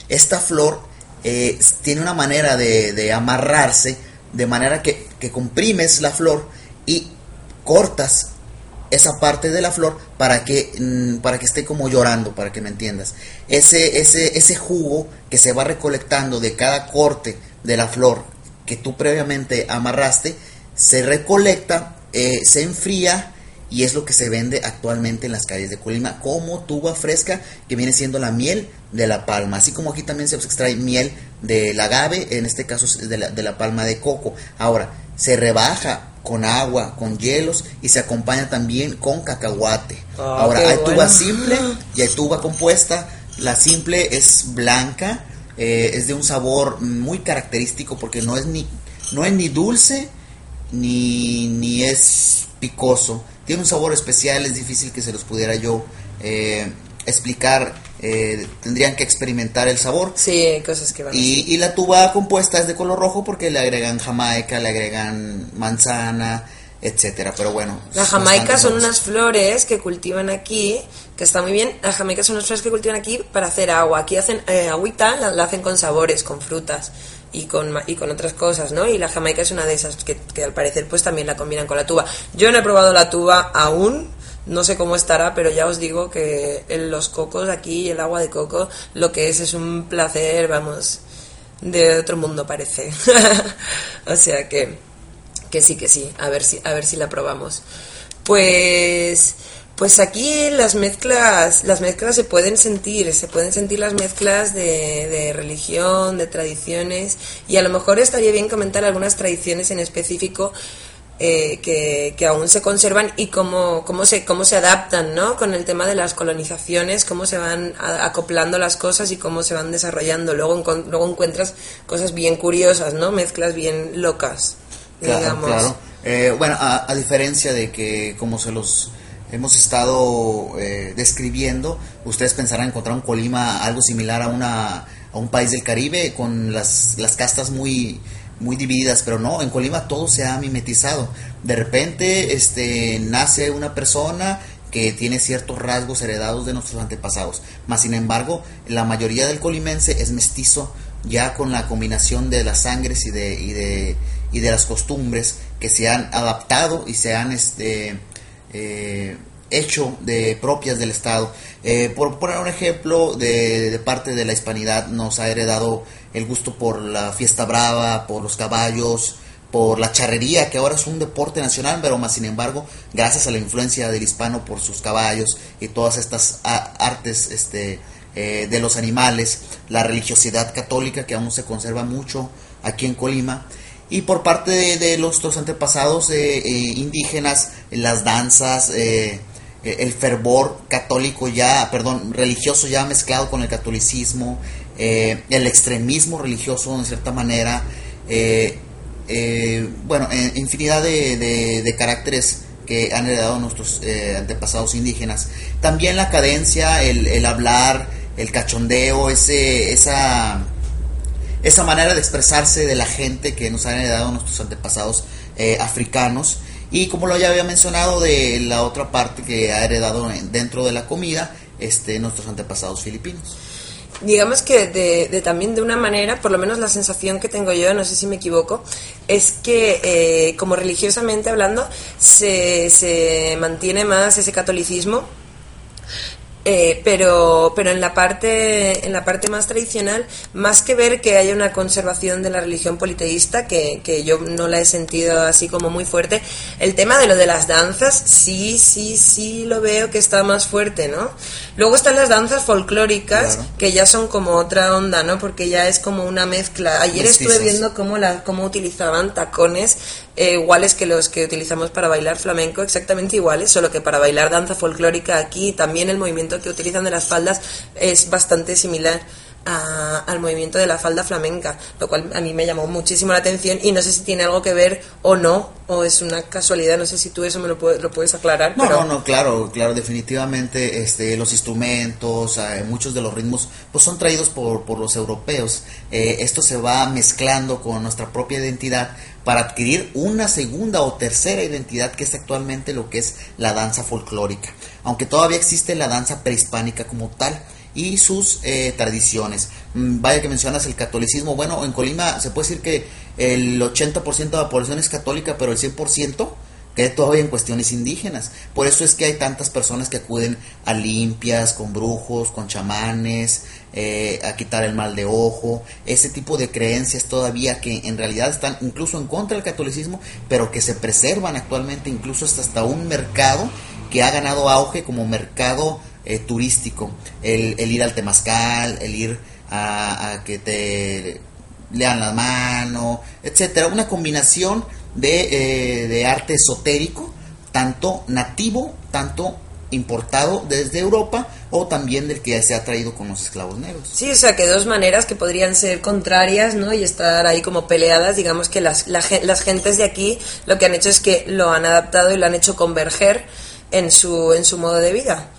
Esta flor eh, tiene una manera de, amarrarse, de manera que, comprimes la flor y cortas esa parte de la flor para que, mm, para que esté como llorando, para que me entiendas. Ese, ese, ese jugo que se va recolectando de cada corte de la flor que tú previamente amarraste, se recolecta, eh, se enfría y es lo que se vende actualmente en las calles de Colima como tuba fresca que viene siendo la miel de la palma, así como aquí también se extrae miel del agave, en este caso de la, de la palma de coco. Ahora, se rebaja con agua, con hielos y se acompaña también con cacahuate. Ah, Ahora, hay tuba simple y hay tuba compuesta. La simple es blanca, eh, es de un sabor muy característico porque no es ni, no es ni dulce ni, ni es picoso tiene un sabor especial, es difícil que se los pudiera yo eh, explicar. Eh, tendrían que experimentar el sabor. Sí, cosas que van y, y la tuba compuesta es de color rojo porque le agregan jamaica, le agregan manzana, etcétera. Pero bueno. La jamaica son unas flores que cultivan aquí, que está muy bien. La jamaica son unas flores que cultivan aquí para hacer agua. Aquí hacen eh, agüita, la, hacen con sabores, con frutas. Y con, y con otras cosas, ¿no? Y la jamaica es una de esas que, que al parecer pues también la combinan con la tuba. Yo no he probado la tuba aún, no sé cómo estará, pero ya os digo que en los cocos aquí, el agua de coco, lo que es es un placer, vamos, de otro mundo parece. o sea que, que sí, que sí, a ver si, a ver si la probamos. Pues, pues aquí las mezclas, las mezclas se pueden sentir, se pueden sentir las mezclas de, de religión, de tradiciones, y a lo mejor estaría bien comentar algunas tradiciones en específico eh, que, que, aún se conservan y cómo, cómo, se, cómo se adaptan ¿no? con el tema de las colonizaciones, cómo se van acoplando las cosas y cómo se van desarrollando. Luego, luego encuentras cosas bien curiosas, ¿no? mezclas bien locas. Claro, digamos. claro. Eh, bueno, a, a, diferencia de que como se los hemos estado eh, describiendo, ustedes pensarán encontrar un Colima algo similar a, una, a un país del Caribe con las, las castas muy muy divididas, pero no, en Colima todo se ha mimetizado. De repente este, nace una persona que tiene ciertos rasgos heredados de nuestros antepasados, más sin embargo la mayoría del colimense es mestizo ya con la combinación de las sangres y de, y de, y de las costumbres que se han adaptado y se han este, eh, hecho de propias del Estado. Eh, por poner un ejemplo, de, parte de la hispanidad nos ha heredado el gusto por la fiesta brava, por los caballos, por la charrería, que ahora es un deporte nacional, pero más sin embargo, gracias a la influencia del hispano por sus caballos y todas estas artes este, eh, de los animales, la religiosidad católica que aún se conserva mucho aquí en Colima, y por parte de, de los, antepasados eh, eh, indígenas, las danzas, eh, el fervor católico ya, perdón, religioso ya mezclado con el catolicismo, eh, el extremismo religioso en cierta manera, eh, eh, bueno, infinidad de, de, de, caracteres que han heredado nuestros antepasados indígenas. También la cadencia, el, el hablar, el cachondeo, ese, esa, esa manera de expresarse de la gente que nos han heredado nuestros antepasados africanos. Y como lo ya había mencionado de la otra parte que ha heredado dentro de la comida, este, nuestros antepasados filipinos digamos que de, de, también de una manera, por lo menos la sensación que tengo yo, no sé si me equivoco, es que eh, como religiosamente hablando se, se mantiene más ese catolicismo eh, pero pero en la parte en la parte más tradicional más que ver que haya una conservación de la religión politeísta que, que yo no la he sentido así como muy fuerte el tema de lo de las danzas sí sí sí lo veo que está más fuerte no luego están las danzas folclóricas claro. que ya son como otra onda no porque ya es como una mezcla. Ayer estuve viendo cómo la cómo utilizaban tacones eh, iguales que los que utilizamos para bailar flamenco exactamente iguales solo que para bailar danza folclórica aquí también el movimiento que utilizan de las faldas es bastante similar a, al movimiento de la falda flamenca, lo cual a mí me llamó muchísimo la atención y no sé si tiene algo que ver o no, o es una casualidad, no sé si tú eso me lo, puedes, lo puedes aclarar. No, pero... no, no, claro, claro, definitivamente este, los instrumentos, eh, muchos de los ritmos, pues son traídos por, por los europeos. Eh, esto se va mezclando con nuestra propia identidad para adquirir una segunda o tercera identidad que es actualmente lo que es la danza folclórica, aunque todavía existe la danza prehispánica como tal y sus eh, tradiciones. Vaya que mencionas el catolicismo, bueno, en Colima se puede decir que el 80% de la población es católica, pero el 100% todavía en cuestiones indígenas. Por eso es que hay tantas personas que acuden a limpias, con brujos, con chamanes, eh, a quitar el mal de ojo, ese tipo de creencias todavía que en realidad están incluso en contra del catolicismo, pero que se preservan actualmente, incluso hasta, hasta un mercado que ha ganado auge como mercado eh, turístico, el, el, ir al temazcal, el ir a, a, que te lean la mano, etcétera, una combinación de, eh, de arte esotérico, tanto nativo, tanto importado desde Europa o también del que se ha traído con los esclavos negros. Sí, o sea que dos maneras que podrían ser contrarias, ¿no? Y estar ahí como peleadas, digamos que las, la, las gentes de aquí lo que han hecho es que lo han adaptado y lo han hecho converger en su, en su modo de vida.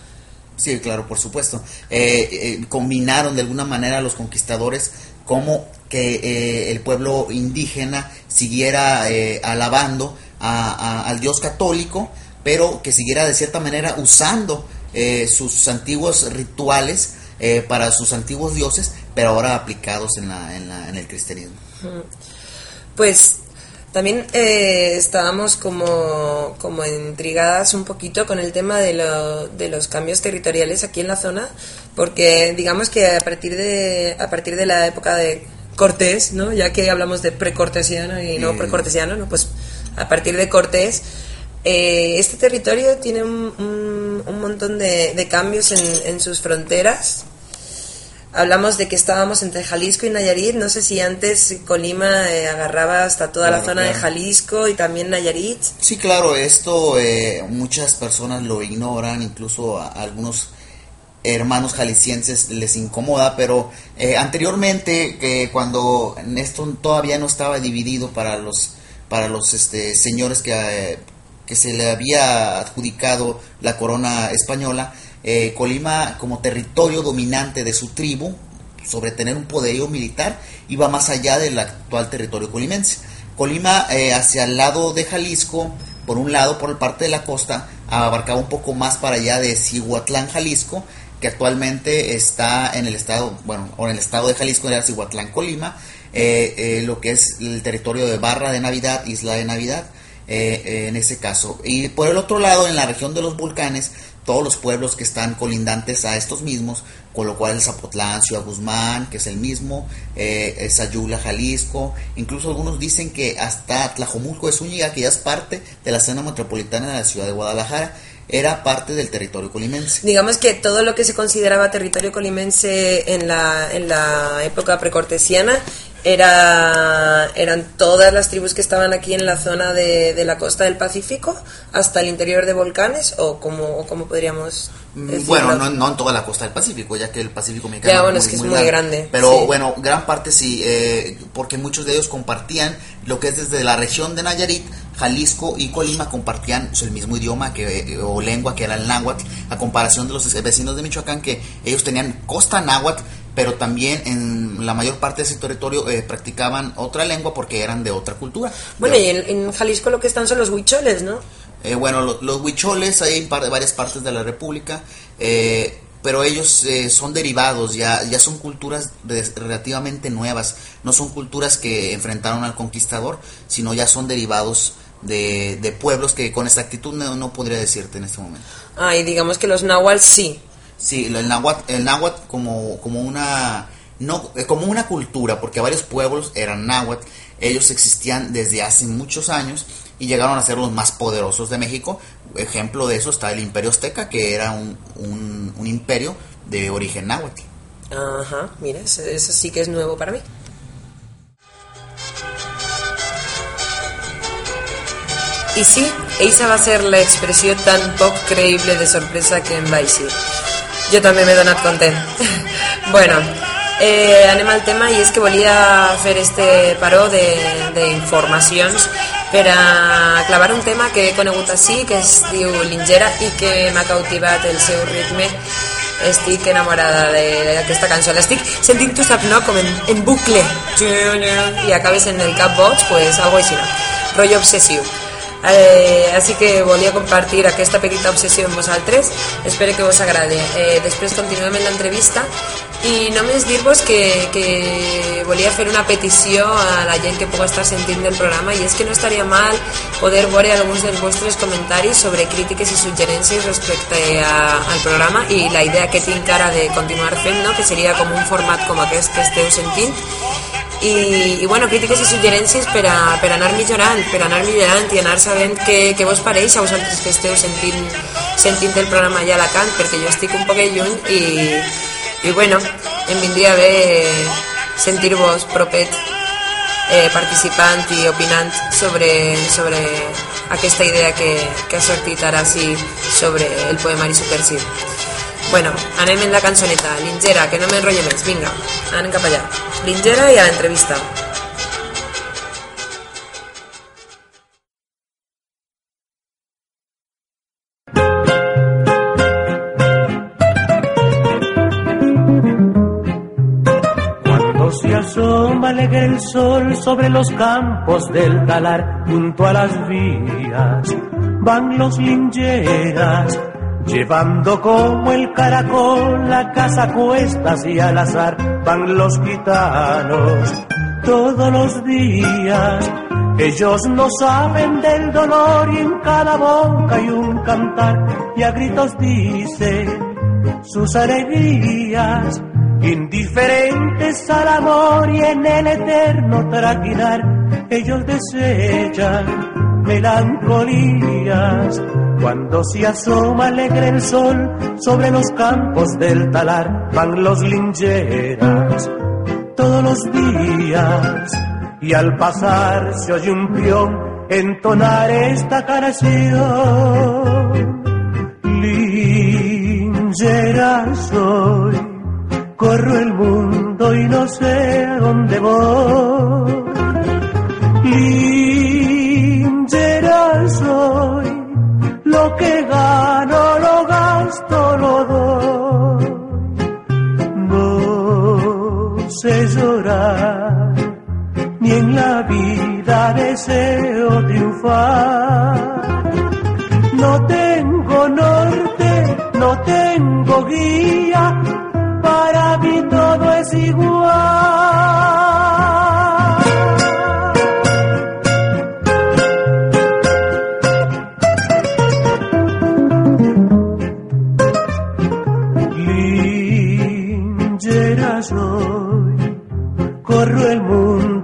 Sí, claro, por supuesto. Eh, eh, combinaron de alguna manera los conquistadores como que eh, el pueblo indígena siguiera alabando a, al Dios católico, pero que siguiera de cierta manera usando sus antiguos rituales eh, para sus antiguos dioses, pero ahora aplicados en, la, en, la, en el cristianismo. Pues también eh, estábamos como, como intrigadas un poquito con el tema de, lo, de los cambios territoriales aquí en la zona, porque digamos que a partir de, a partir de la época de Cortés, ¿no? ya que hablamos de precortesiano y no precortesiano, ¿no? pues a partir de Cortés, eh, este territorio tiene un, un, un montón de, de cambios en, en sus fronteras Hablamos de que estábamos entre Jalisco y Nayarit. No sé si antes Colima eh, agarraba hasta toda la zona de Jalisco y también Nayarit. Sí, claro, esto eh, muchas personas lo ignoran, incluso a, algunos hermanos jaliscienses les incomoda, pero eh, anteriormente, cuando esto todavía no estaba dividido para los, para los este, señores que, que se le había adjudicado la corona española, eh, Colima como territorio dominante de su tribu, sobre tener un poderío militar, iba más allá del actual territorio colimense. Colima eh, hacia el lado de Jalisco, por un lado, por parte de la costa, abarcaba un poco más para allá de Cihuatlán, Jalisco, que actualmente está en el estado, bueno, o en el estado de Jalisco, era Cihuatlán, Colima, eh, lo que es el territorio de Barra de Navidad, Isla de Navidad, en ese caso. Y por el otro lado, en la región de los volcanes, todos los pueblos que están colindantes a estos mismos, con lo cual el Zapotlán, Ciudad Guzmán, que es el mismo, eh, Sayula, Jalisco, incluso algunos dicen que hasta Tlajomulco de Zúñiga, que ya es parte de la zona metropolitana de la ciudad de Guadalajara, era parte del territorio colimense. Digamos que todo lo que se consideraba territorio colimense en la, en la época precortesiana era, eran todas las tribus que estaban aquí en la zona de, de la costa del Pacífico hasta el interior de volcanes o como, como podríamos mm, Bueno, no, no, en toda la costa del Pacífico, ya que el Pacífico mexicano es, que es muy grande. Pero bueno, gran parte sí, eh, porque muchos de ellos compartían lo que es desde la región de Nayarit, Jalisco y Colima compartían pues, el mismo idioma que, o lengua que era el náhuatl, a comparación de los vecinos de Michoacán que ellos tenían costa náhuatl pero también en la mayor parte de ese territorio eh, practicaban otra lengua porque eran de otra cultura. Bueno, y en, Jalisco lo que están son los huicholes, ¿no? Eh, bueno, los huicholes hay en varias partes de la República, eh, pero ellos son derivados, ya, ya son culturas relativamente nuevas, no son culturas que enfrentaron al conquistador, sino ya son derivados de, de pueblos que con exactitud no, no podría decirte en este momento. Ah, y digamos que los nahual sí, Sí, el náhuatl, el náhuatl como, como una no como una cultura, porque varios pueblos eran náhuatl, ellos existían desde hace muchos años y llegaron a ser los más poderosos de México. Ejemplo de eso está el Imperio Azteca, que era un, un, imperio de origen náhuatl. Ajá, mira, eso, sí que es nuevo para mí. Y sí, esa va a ser la expresión tan poco creíble de sorpresa que en Vice. Jo també m'he donat content. bueno, eh, anem al tema i és que volia fer este paró d'informacions per a clavar un tema que he conegut així, que es diu Lingera i que m'ha cautivat el seu ritme estic enamorada d'aquesta cançó l'estic sentint, tu saps, no? com en, en bucle i acabes en el cap boig pues algo així, no? rotllo obsessiu Eh, així que volia compartir aquesta petita obsessió amb vosaltres. Espero que vos agrade. Eh, després continuem en l'entrevista. I només dir-vos que, que volia fer una petició a la gent que puga estar sentint del programa i és que no estaria mal poder veure alguns dels vostres comentaris sobre crítiques i suggerències respecte a, al programa i la idea que tinc ara de continuar fent, no? que seria com un format com aquest que esteu sentint i, i bueno, crítiques i suggerències per, a, per anar millorant, per anar millorant i anar sabent què, què vos pareix a vosaltres que esteu sentint, sentint el programa allà a Alacant, perquè jo estic un poc lluny i, i bueno, em vindria bé sentir-vos propet eh, participant i opinant sobre, sobre aquesta idea que, que ha sortit ara sí sobre el poemari subversiu. Bueno, anem en la cançoneta. Lingera, que no m'enrotllo més. Vinga, anem cap allà. Lingera i a l'entrevista. Cuando se asoma alegre el sol sobre los campos del talar junto a las vías van los lingeras llevando como el caracol la casa cuestas y al azar van los gitanos todos los días. Ellos no saben del dolor y en cada boca hay un cantar y a gritos dicen sus alegrías, indiferentes al amor y en el eterno traquinar, ellos desechan melancolías. Cuando se asoma alegre el sol sobre los campos del talar, van los lincheras todos los días y al pasar se oye un peón entonar esta canción. Linchera soy, corro el mundo y no sé a dónde voy. Linchera soy, lo que gano lo gasto, lo doy. No sé llorar, ni en la vida deseo triunfar. No tengo norte, no tengo guía, para mí todo es igual.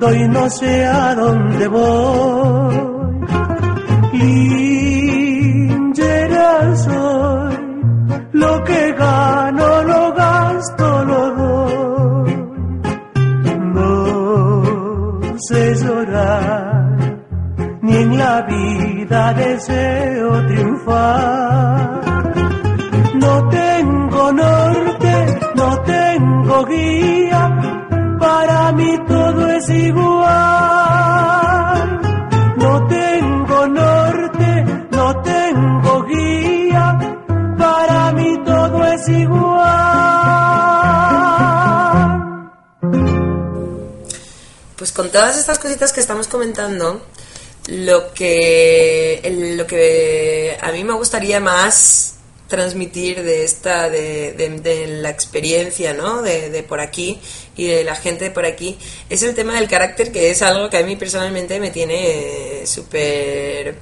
Mundo y no sé a dónde voy. Linchera soy, lo que gano lo gasto lo doy. No sé llorar, ni en la vida deseo triunfar. No tengo norte, no tengo guía, para mí todo es igual. No tengo norte, no tengo guía, para mí todo es igual. Pues con todas estas cositas que estamos comentando, lo que, lo que a mí me gustaría más transmitir de esta de, de- de la experiencia ¿no? de, de por aquí y de la gente de por aquí es el tema del carácter que es algo que a mí personalmente me tiene eh, súper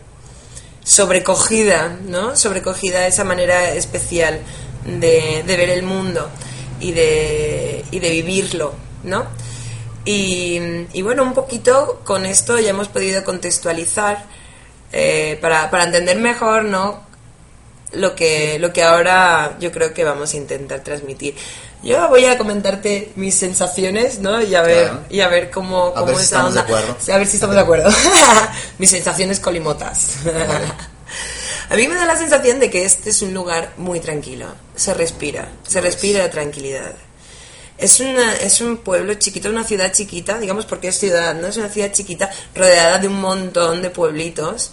sobrecogida, ¿no? Sobrecogida esa manera especial de, ver el mundo y de, y de vivirlo, ¿no? Y, y bueno, un poquito con esto ya hemos podido contextualizar eh, para, para entender mejor, ¿no? Lo que, lo que ahora yo creo que vamos a intentar transmitir. Yo voy a comentarte mis sensaciones, ¿no? Y a ver, Claro. y a ver cómo, A cómo ver si de onda. acuerdo. Sí, A ver si estamos de acuerdo. mis sensaciones colimotas. A mí me da la sensación de que este es un lugar muy tranquilo. Se respira, se respira tranquilidad. Es, una, es un pueblo chiquito, una ciudad chiquita, digamos porque es ciudad, ¿no? Es una ciudad chiquita rodeada de un montón de pueblitos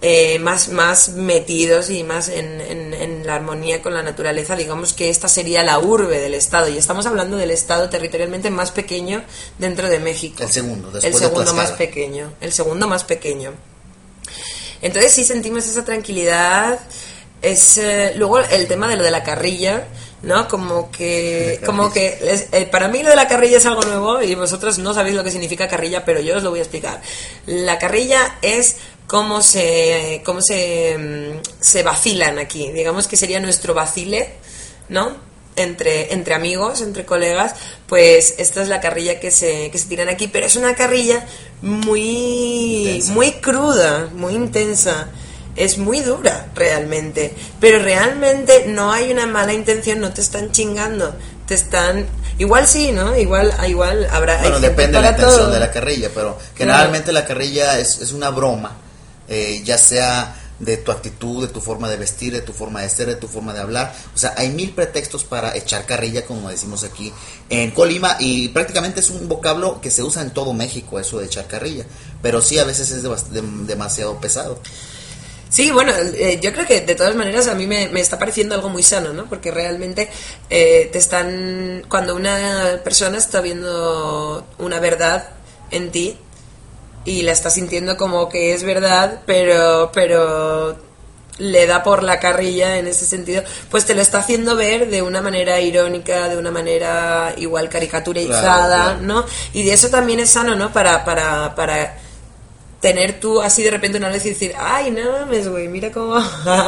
eh, más, más metidos y más en, en- en la armonía con la naturaleza. Digamos que esta sería la urbe del Estado y estamos hablando del Estado territorialmente más pequeño dentro de México. El segundo, después El de segundo más pequeño. El segundo más pequeño. Entonces sí sentimos esa tranquilidad. Es, eh, luego el tema de lo de la carrilla, ¿no? Como que, como que eh, para mí lo de la carrilla es algo nuevo y vosotros no sabéis lo que significa carrilla, pero yo os lo voy a explicar. La carrilla es cómo se, cómo se, mm, se vacilan aquí. Digamos que sería nuestro vacile, ¿no? Entre, entre amigos, entre colegas, pues esta es la carrilla que se, que se tiran aquí, pero es una carrilla muy, Intensa. muy cruda, muy intensa. Es muy dura, realmente. Pero realmente no hay una mala intención, no te están chingando. Te están. Igual sí, ¿no? Igual, igual habrá. Bueno, depende de la intención todo. de la carrilla, pero generalmente la carrilla es, es una broma, eh, ya sea de tu actitud, de tu forma de vestir, de tu forma de ser, de tu forma de hablar. O sea, hay mil pretextos para echar carrilla, como decimos aquí en Colima, y prácticamente es un vocablo que se usa en todo México, eso de echar carrilla. Pero sí, a veces es dem- demasiado pesado. Sí, bueno, eh, yo creo que de todas maneras a mí me, me está pareciendo algo muy sano, ¿no? Porque realmente eh, te están. Cuando una persona está viendo una verdad en ti y la está sintiendo como que es verdad, pero. pero le da por la carrilla en ese sentido, pues te lo está haciendo ver de una manera irónica, de una manera igual caricaturizada, Claro, claro. ¿no? Y de eso también es sano, ¿no? Para, para, para tener tú así de repente una vez y decir, ay, no mames, güey, mira cómo,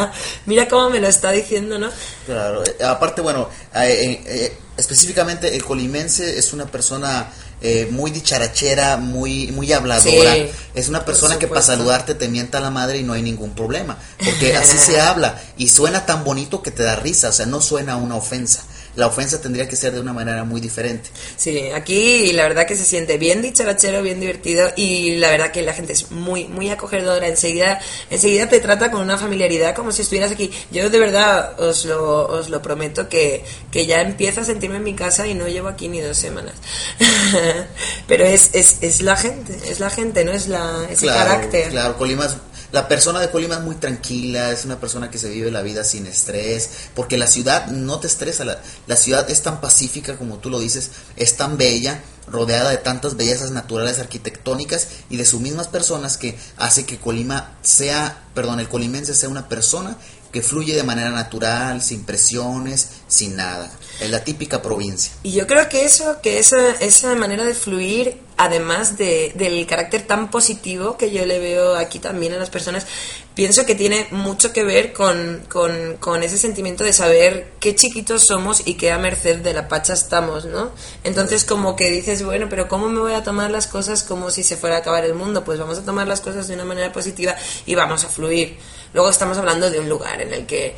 mira cómo me lo está diciendo, ¿no? Claro, eh, aparte, bueno, eh, eh, específicamente el colimense es una persona eh, muy dicharachera, muy muy habladora. Sí, es una persona que para saludarte te mienta la madre y no hay ningún problema. Porque así se habla y suena tan bonito que te da risa, o sea, no suena una ofensa. La ofensa tendría que ser de una manera muy diferente. Sí, aquí la verdad que se siente bien dicharachero, bien divertido y la verdad que la gente es muy muy acogedora, enseguida enseguida te trata con una familiaridad como si estuvieras aquí. Yo de verdad os lo, os lo prometo que, que ya empiezo a sentirme en mi casa y no llevo aquí ni dos semanas. Pero es, es, es la gente, es la gente, no es la ese carácter. Claro, Colima es- la persona de Colima es muy tranquila, es una persona que se vive la vida sin estrés, porque la ciudad no te estresa, la, la ciudad es tan pacífica como tú lo dices, es tan bella, rodeada de tantas bellezas naturales arquitectónicas y de sus mismas personas que hace que Colima sea, perdón, el colimense sea una persona que fluye de manera natural, sin presiones, sin nada. Es la típica provincia. Y yo creo que eso, que esa, esa manera de fluir, además de, del carácter tan positivo que yo le veo aquí también a las personas, pienso que tiene mucho que ver con, con, con ese sentimiento de saber qué chiquitos somos y qué a merced de la pacha estamos, ¿no? Entonces como que dices, bueno, pero ¿cómo me voy a tomar las cosas como si se fuera a acabar el mundo? Pues vamos a tomar las cosas de una manera positiva y vamos a fluir. Luego estamos hablando de un lugar en el que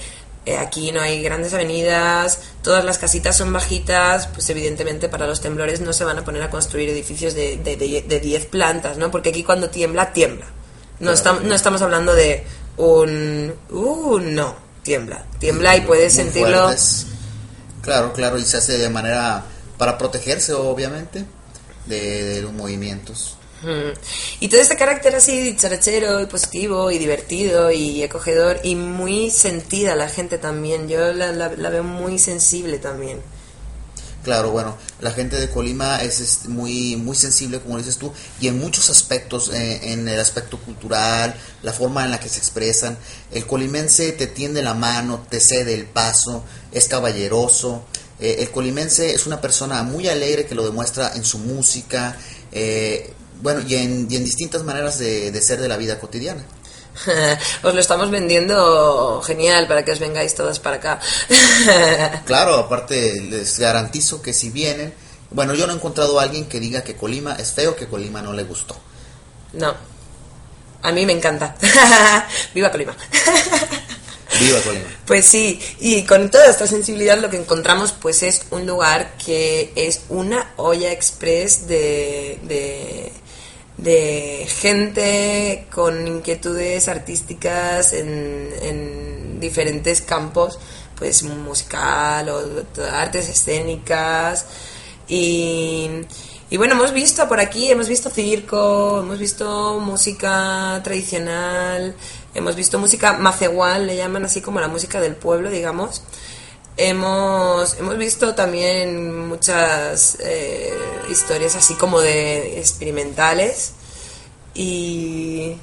eh, aquí no hay grandes avenidas, todas las casitas son bajitas, pues evidentemente para los temblores no se van a poner a construir edificios de de- de- de 10 plantas, ¿no? Porque aquí cuando tiembla, tiembla. No, Claro, estam- claro. no estamos hablando de un... Uh, no, tiembla. Tiembla y puedes Muy sentirlo... fuertes. Claro, claro, y se hace de manera para protegerse, obviamente, de, de los movimientos. Y todo este carácter así charachero y positivo y divertido y acogedor y muy sentida la gente también. Yo la, la- veo muy sensible también. Claro, bueno, la gente de Colima es muy muy sensible, como dices tú, y en muchos aspectos, eh, en el aspecto cultural, la forma en la que se expresan. El colimense te tiende la mano, te cede el paso, es caballeroso. Eh, el colimense es una persona muy alegre que lo demuestra en su música, eh, bueno, y en, y en distintas maneras de, de ser de la vida cotidiana. os lo estamos vendiendo genial para que os vengáis todas para acá. Claro, aparte les garantizo que si vienen, bueno, yo no he encontrado a alguien que diga que Colima es feo, que Colima no le gustó. no. A mí me encanta. Viva Colima. Viva Colima. Pues sí, y con toda esta sensibilidad lo que encontramos pues es un lugar que es una olla express de, de, de gente con inquietudes artísticas en, en diferentes campos, pues musical o artes escénicas y... Y bueno, hemos visto por aquí, hemos visto circo, hemos visto música tradicional, hemos visto música macehual, le llaman así como la música del pueblo, digamos. Hemos, hemos visto también muchas eh, historias así como de experimentales y,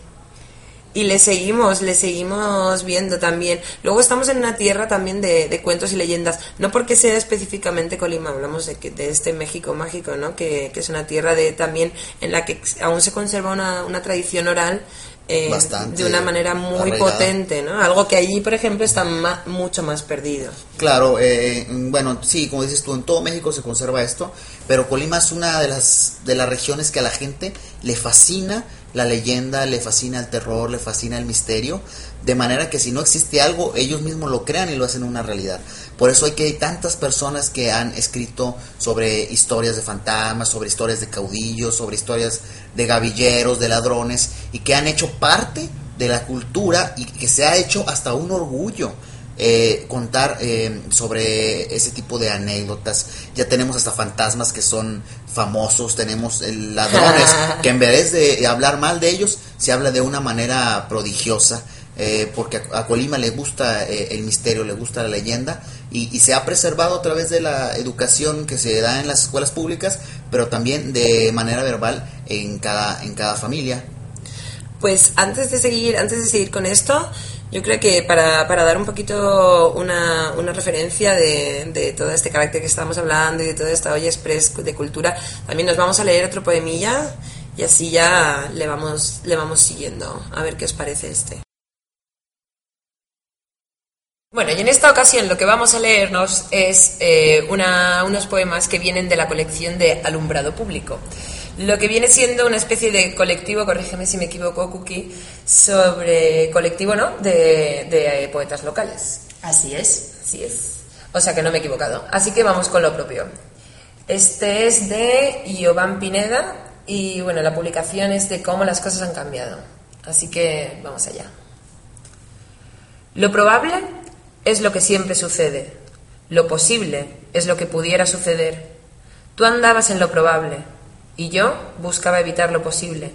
y le seguimos, le seguimos viendo también. Luego estamos en una tierra también de, de cuentos y leyendas, no porque sea específicamente Colima, hablamos de, que, de este México mágico, ¿no? Que, que es una tierra de también en la que aún se conserva una, una tradición oral. Eh, de una manera muy arraigada. potente, ¿no? Algo que allí, por ejemplo, está ma- mucho más perdido. Claro, eh, bueno, sí, como dices tú, en todo México se conserva esto, pero Colima es una de las, de las regiones que a la gente le fascina la leyenda, le fascina el terror, le fascina el misterio, de manera que si no existe algo, ellos mismos lo crean y lo hacen una realidad. Por eso hay que hay tantas personas que han escrito sobre historias de fantasmas, sobre historias de caudillos, sobre historias de gavilleros, de ladrones, y que han hecho parte de la cultura y que se ha hecho hasta un orgullo eh, contar eh, sobre ese tipo de anécdotas. Ya tenemos hasta fantasmas que son famosos, tenemos eh, ladrones que en vez de hablar mal de ellos, se habla de una manera prodigiosa. Eh, porque a, Colima le gusta eh, el misterio, le gusta la leyenda y, y se ha preservado a través de la educación que se da en las escuelas públicas, pero también de manera verbal en cada, en cada familia. Pues antes de seguir, antes de seguir con esto, Yo creo que para, para dar un poquito una, una referencia de, de, todo este carácter que estamos hablando y de toda esta olla express de cultura, también nos vamos a leer otro poemilla y así ya le vamos, le vamos siguiendo. A ver qué os parece este. Bueno, y en esta ocasión lo que vamos a leernos es eh, una, unos poemas que vienen de la colección de Alumbrado Público. Lo que viene siendo una especie de colectivo, corrígeme si me equivoco, Cookie, sobre colectivo, ¿no? De, de eh, poetas locales. Así es. Así es. O sea que no me he equivocado. Así que vamos con lo propio. Este es de Iovan Pineda y bueno, la publicación es de cómo las cosas han cambiado. Así que vamos allá. Lo probable es lo que siempre sucede. Lo posible es lo que pudiera suceder. Tú andabas en lo probable y yo buscaba evitar lo posible.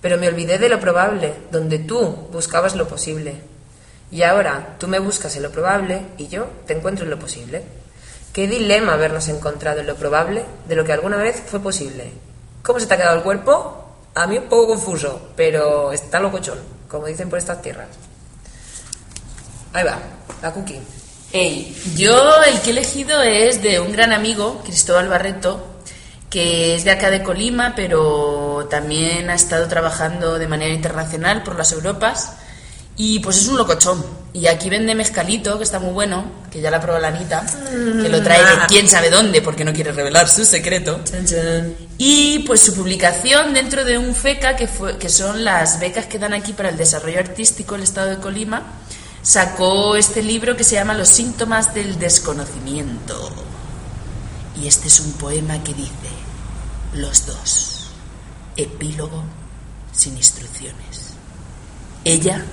Pero me olvidé de lo probable, donde tú buscabas lo posible. Y ahora tú me buscas en lo probable y yo te encuentro en lo posible. Qué dilema habernos encontrado en lo probable de lo que alguna vez fue posible. ¿Cómo se te ha quedado el cuerpo? A mí un poco confuso, pero está locochón, como dicen por estas tierras. Ahí va, la cookie. Hey, yo el que he elegido es de un gran amigo, Cristóbal Barreto, que es de acá de Colima, pero también ha estado trabajando de manera internacional por las Europas. Y pues es un locochón. Y aquí vende mezcalito, que está muy bueno, que ya la probó la Anita, que lo trae de quién sabe dónde, porque no quiere revelar su secreto. Y pues su publicación dentro de un FECA, que, fue, que son las becas que dan aquí para el desarrollo artístico el Estado de Colima, sacó este libro que se llama Los síntomas del desconocimiento. Y este es un poema que dice, los dos, epílogo sin instrucciones. Ella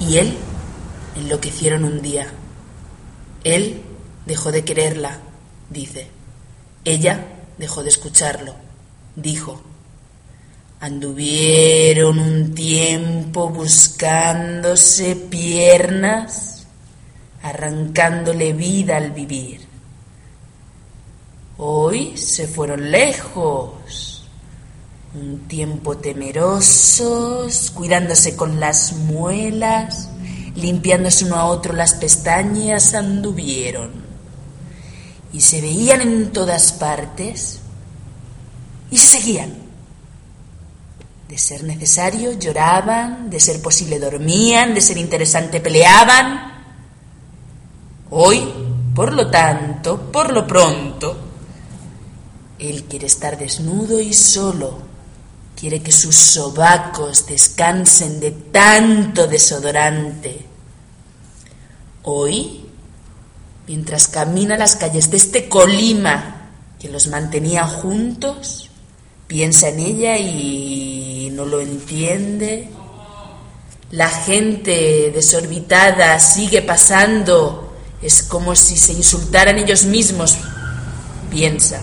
y él enloquecieron un día. Él dejó de quererla, dice. Ella dejó de escucharlo, dijo. Anduvieron un tiempo buscándose piernas, arrancándole vida al vivir. Hoy se fueron lejos, un tiempo temerosos, cuidándose con las muelas, limpiándose uno a otro las pestañas, anduvieron. Y se veían en todas partes y se seguían de ser necesario, lloraban, de ser posible, dormían, de ser interesante, peleaban. Hoy, por lo tanto, por lo pronto, él quiere estar desnudo y solo, quiere que sus sobacos descansen de tanto desodorante. Hoy, mientras camina las calles de este Colima que los mantenía juntos, piensa en ella y no lo entiende. La gente desorbitada sigue pasando. Es como si se insultaran ellos mismos. Piensa.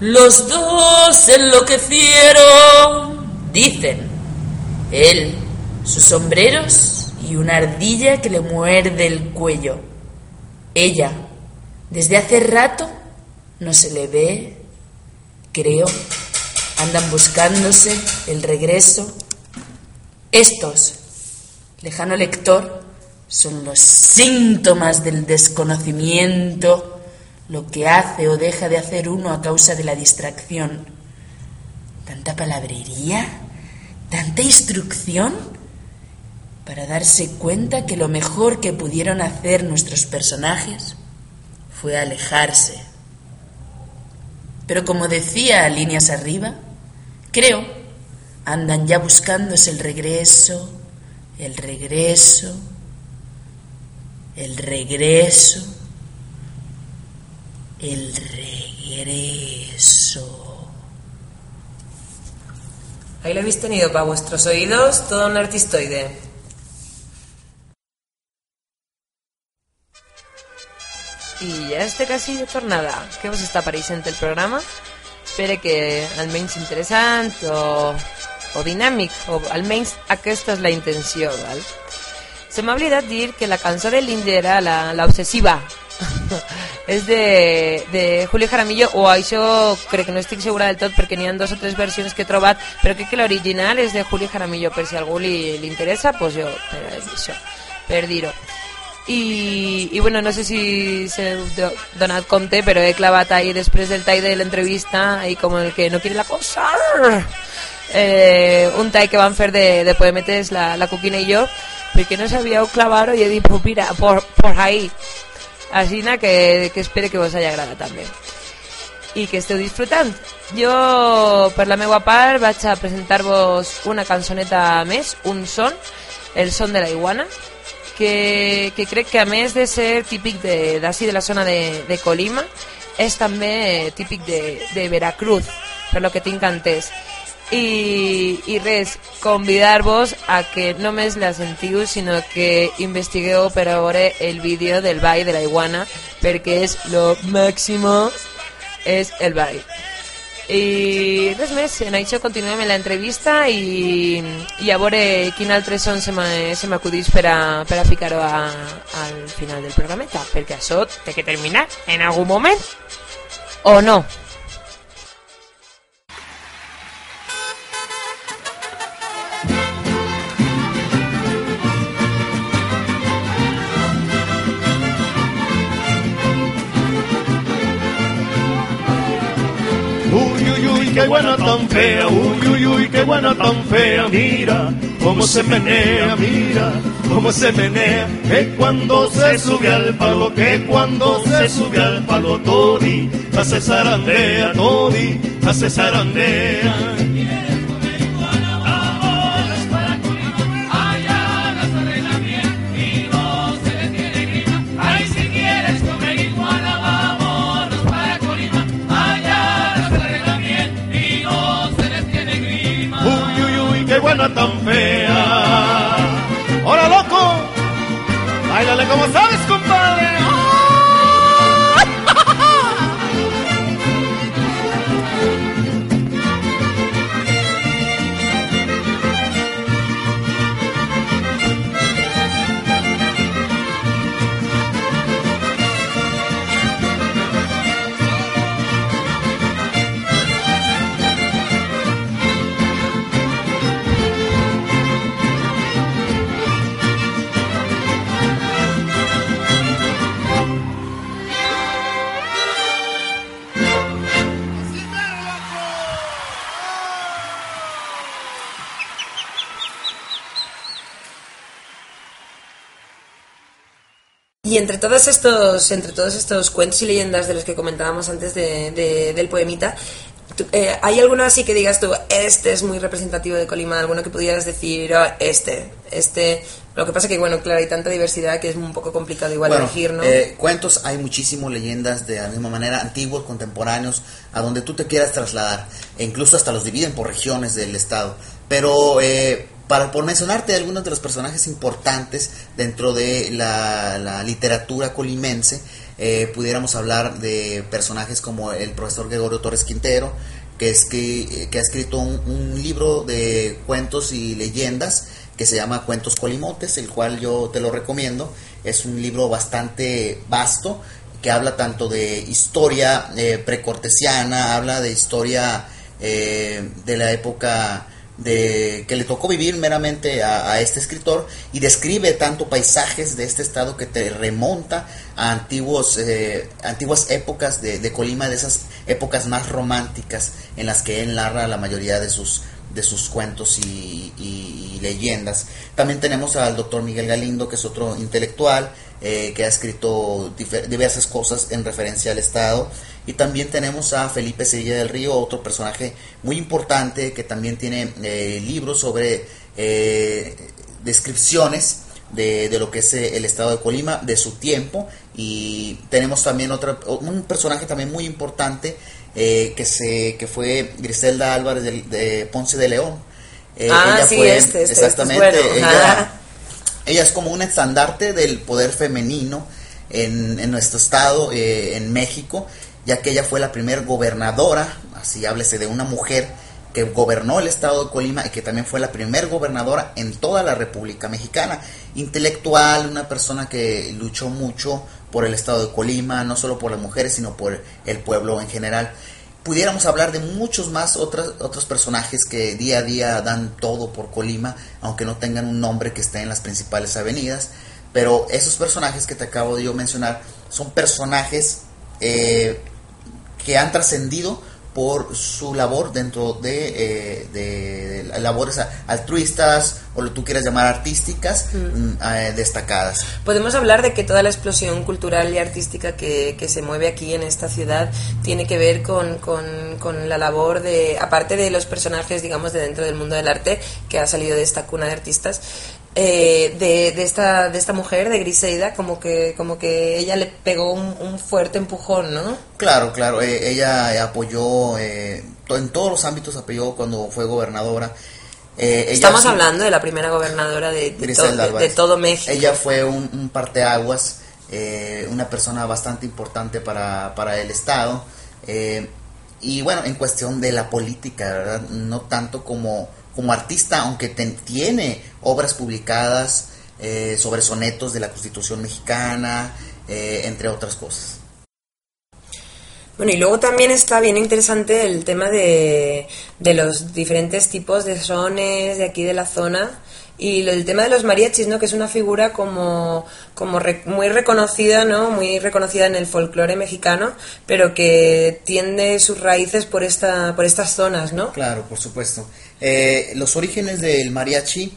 Los dos enloquecieron, dicen. Él, sus sombreros y una ardilla que le muerde el cuello. Ella, desde hace rato, no se le ve creo, andan buscándose el regreso. Estos, lejano lector, son los síntomas del desconocimiento, lo que hace o deja de hacer uno a causa de la distracción. Tanta palabrería, tanta instrucción para darse cuenta que lo mejor que pudieron hacer nuestros personajes fue alejarse pero como decía líneas arriba, creo, andan ya buscándose el regreso, el regreso, el regreso, el regreso. Ahí lo habéis tenido para vuestros oídos, todo un artistoide. I ja estic així de tornada. Què vos està apareixent el programa? Espero que almenys interessant o, o dinàmic, o almenys aquesta és la intenció, val? Se m'ha oblidat dir que la cançó de l'Índia era l'obsessiva. és de, de Julio Jaramillo o això crec que no estic segura del tot perquè n'hi ha dos o tres versions que he trobat però crec que l'original és de Julio Jaramillo per si a algú li, li interessa pues jo, per això, per dir-ho i, i bueno, no sé si s'he donat compte però he clavat ahí després del tall de l'entrevista i com el que no quiere la cosa eh, un tall que van fer de, de poemetes la, la Cuquina i jo perquè no sabíeu clavar-ho i he dit, pues mira, por, por ahí així que, que espero que vos hagi agradat també. I que esteu disfrutant. Jo per la meva part vaig a presentar-vos una cançoneta més un son, el son de la iguana que, que crec que a més de ser típic d'ací de, de la zona de, de Colima és també típic de, de Veracruz per lo que tinc entès. I, i res, convidar-vos a que no només la sentiu sinó que investigueu per a veure el vídeo del ball de la iguana perquè és lo màximo és el ball i res més, en això continuem en l'entrevista i, i a veure quin altre son se m'acudís per a, per a ficar-ho al final del programeta, perquè això té que terminar en algun moment o no. Qué buena tan fea, uy, uy, uy, qué buena tan fea, mira cómo se menea, mira cómo se menea, que cuando se sube al palo, que cuando se sube al palo, todi, hace zarandea, todi, hace zarandea. Tan fea. ¡Hola, loco! ¡Báilale como sabes, entre todos estos, entre todos estos cuentos y leyendas de los que comentábamos antes de, del poemita, eh, ¿hay alguno así que digas tú, este es muy representativo de Colima? ¿Alguno que pudieras decir, oh, este, este? Lo que pasa que, bueno, claro, hay tanta diversidad que es un poco complicado igual elegir, ¿no? Eh, cuentos, hay muchísimos leyendas de la misma manera, antiguos, contemporáneos, a donde tú te quieras trasladar. E incluso hasta los dividen por regiones del estado. Pero eh, para por mencionarte algunos de los personajes importantes dentro de la, literatura colimense, eh, pudiéramos hablar de personajes como el profesor Gregorio Torres Quintero, que, es que, que ha escrito un, libro de cuentos y leyendas que se llama Cuentos Colimotes, el cual yo te lo recomiendo. Es un libro bastante vasto que habla tanto de historia eh, precortesiana, habla de historia eh, de la época de que le tocó vivir meramente a, este escritor y describe tanto paisajes de este estado que te remonta a antiguos eh, antiguas épocas de, Colima de esas épocas más románticas en las que él narra la mayoría de sus de sus cuentos y, leyendas. También tenemos al doctor Miguel Galindo que es otro intelectual eh, que ha escrito diversas cosas en referencia al estado y también tenemos a Felipe Sevilla del Río, otro personaje muy importante que también tiene eh, libros sobre eh, descripciones de, lo que es eh, el estado de Colima, de su tiempo. Y tenemos también otro, un personaje también muy importante que, se, que fue Griselda Álvarez de, Ponce de León. ah, ella sí, este, este, este exactamente. ella, es como un estandarte del poder femenino en, en nuestro estado, en México ya que ella fue la primera gobernadora, así háblese de una mujer que gobernó el estado de Colima y que también fue la primera gobernadora en toda la República Mexicana. Intelectual, una persona que luchó mucho por el estado de Colima, no solo por las mujeres, sino por el pueblo en general. Pudiéramos hablar de muchos más otros, otros personajes que día a día dan todo por Colima, aunque no tengan un nombre que esté en las principales avenidas. Pero esos personajes que te acabo de yo mencionar son personajes eh, que han trascendido por su labor dentro de, eh, de labores altruistas o lo tú quieras llamar artísticas mm, eh, destacadas. Podemos hablar de que toda la explosión cultural y artística que, que se mueve aquí en esta ciudad tiene que ver con, con, con, la labor de, aparte de los personajes, digamos, de dentro del mundo del arte, que ha salido de esta cuna de artistas, eh, de, de, esta, de esta mujer, de Griselda, como que, como que ella le pegó un, fuerte empujón, ¿no? Claro, claro, eh, ella apoyó, eh, en todos los ámbitos apoyó cuando fue gobernadora. Estamos hablando de la primera gobernadora de, de, todo México. Ella fue un, un parteaguas, una persona bastante importante para, para el Estado. y bueno, en cuestión de la política, ¿verdad? No tanto como como artista, aunque tiene obras publicadas eh, sobre sonetos de la Constitución mexicana, eh, entre otras cosas. Bueno, y luego también está bien interesante el tema de, de los diferentes tipos de sones de aquí de la zona y el tema de los mariachis, ¿no? Que es una figura como, como muy reconocida, ¿no? Muy reconocida en el folclore mexicano, pero que tiende sus raíces por esta, por estas zonas, ¿no? Claro, por supuesto. Eh, los orígenes del mariachi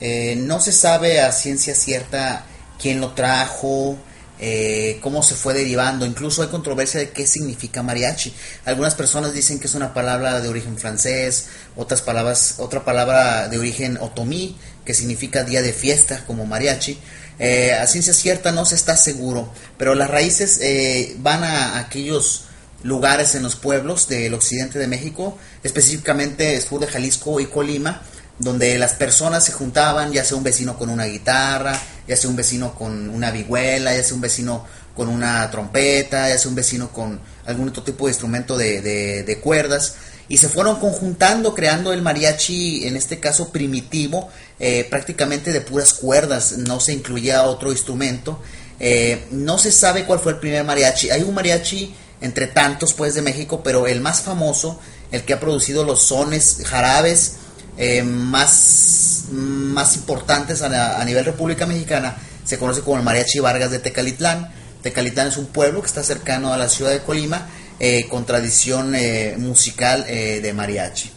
eh, no se sabe a ciencia cierta quién lo trajo, eh, cómo se fue derivando. Incluso hay controversia de qué significa mariachi. Algunas personas dicen que es una palabra de origen francés, otras palabras, otra palabra de origen otomí, que significa día de fiesta, como mariachi. Eh, a ciencia cierta no se está seguro, pero las raíces eh, van a aquellos lugares en los pueblos del occidente de México, específicamente sur de Jalisco y Colima, donde las personas se juntaban, ya sea un vecino con una guitarra, ya sea un vecino con una vihuela, ya sea un vecino con una trompeta, ya sea un vecino con algún otro tipo de instrumento de, de, cuerdas, y se fueron conjuntando, creando el mariachi, en este caso primitivo, eh, prácticamente de puras cuerdas, no se incluía otro instrumento. Eh, no se sabe cuál fue el primer mariachi. Hay un mariachi entre tantos, pues, de México, pero el más famoso, el que ha producido los sones, jarabes, eh, más, más importantes a, nivel República Mexicana se conoce como el Mariachi Vargas de Tecalitlán. Tecalitlán es un pueblo que está cercano a la ciudad de Colima eh, con tradición eh, musical de mariachi.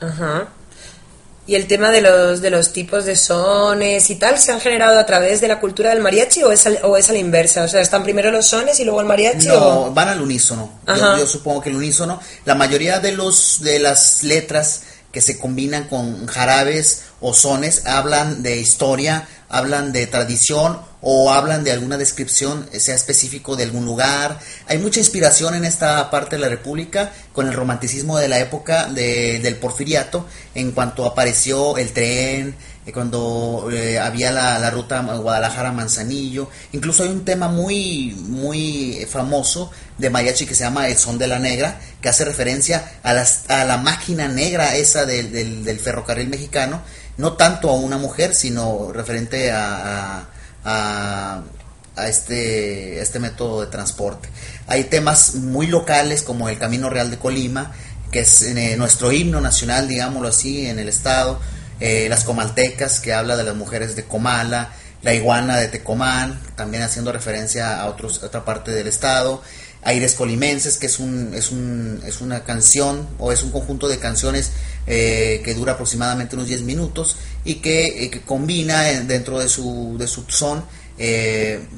Ajá. ¿Y el tema de los, de los tipos de sones y tal se han generado a través de la cultura del mariachi o es, o es a la inversa? O sea, ¿están primero los sones y luego el mariachi? No, van al unísono. Yo, yo, supongo que el unísono. La mayoría de, los, de las letras que se combinan con jarabes o sones, hablan de historia, hablan de tradición o hablan de alguna descripción, sea específico de algún lugar. Hay mucha inspiración en esta parte de la República con el romanticismo de la época del porfiriato, en cuanto apareció el tren, eh, cuando eh, había la, la ruta Guadalajara-Manzanillo. Incluso hay un tema muy, muy famoso de mariachi que se llama El Son de la Negra, que hace referencia a, las, a la máquina negra esa del, del, ferrocarril mexicano, no tanto a una mujer, sino referente a, a este, este método de transporte. Hay temas muy locales como el Camino Real de Colima, que es eh, nuestro himno nacional, digámoslo así, en el estado. Eh, las comaltecas, que habla de las mujeres de Comala, la iguana de Tecomán, también haciendo referencia a, otros, otra parte del estado, Aires Colimenses, que es, un, es, un, es una canción o es un conjunto de canciones eh, que dura aproximadamente unos 10 minutos y que, eh, combina dentro de su, de su son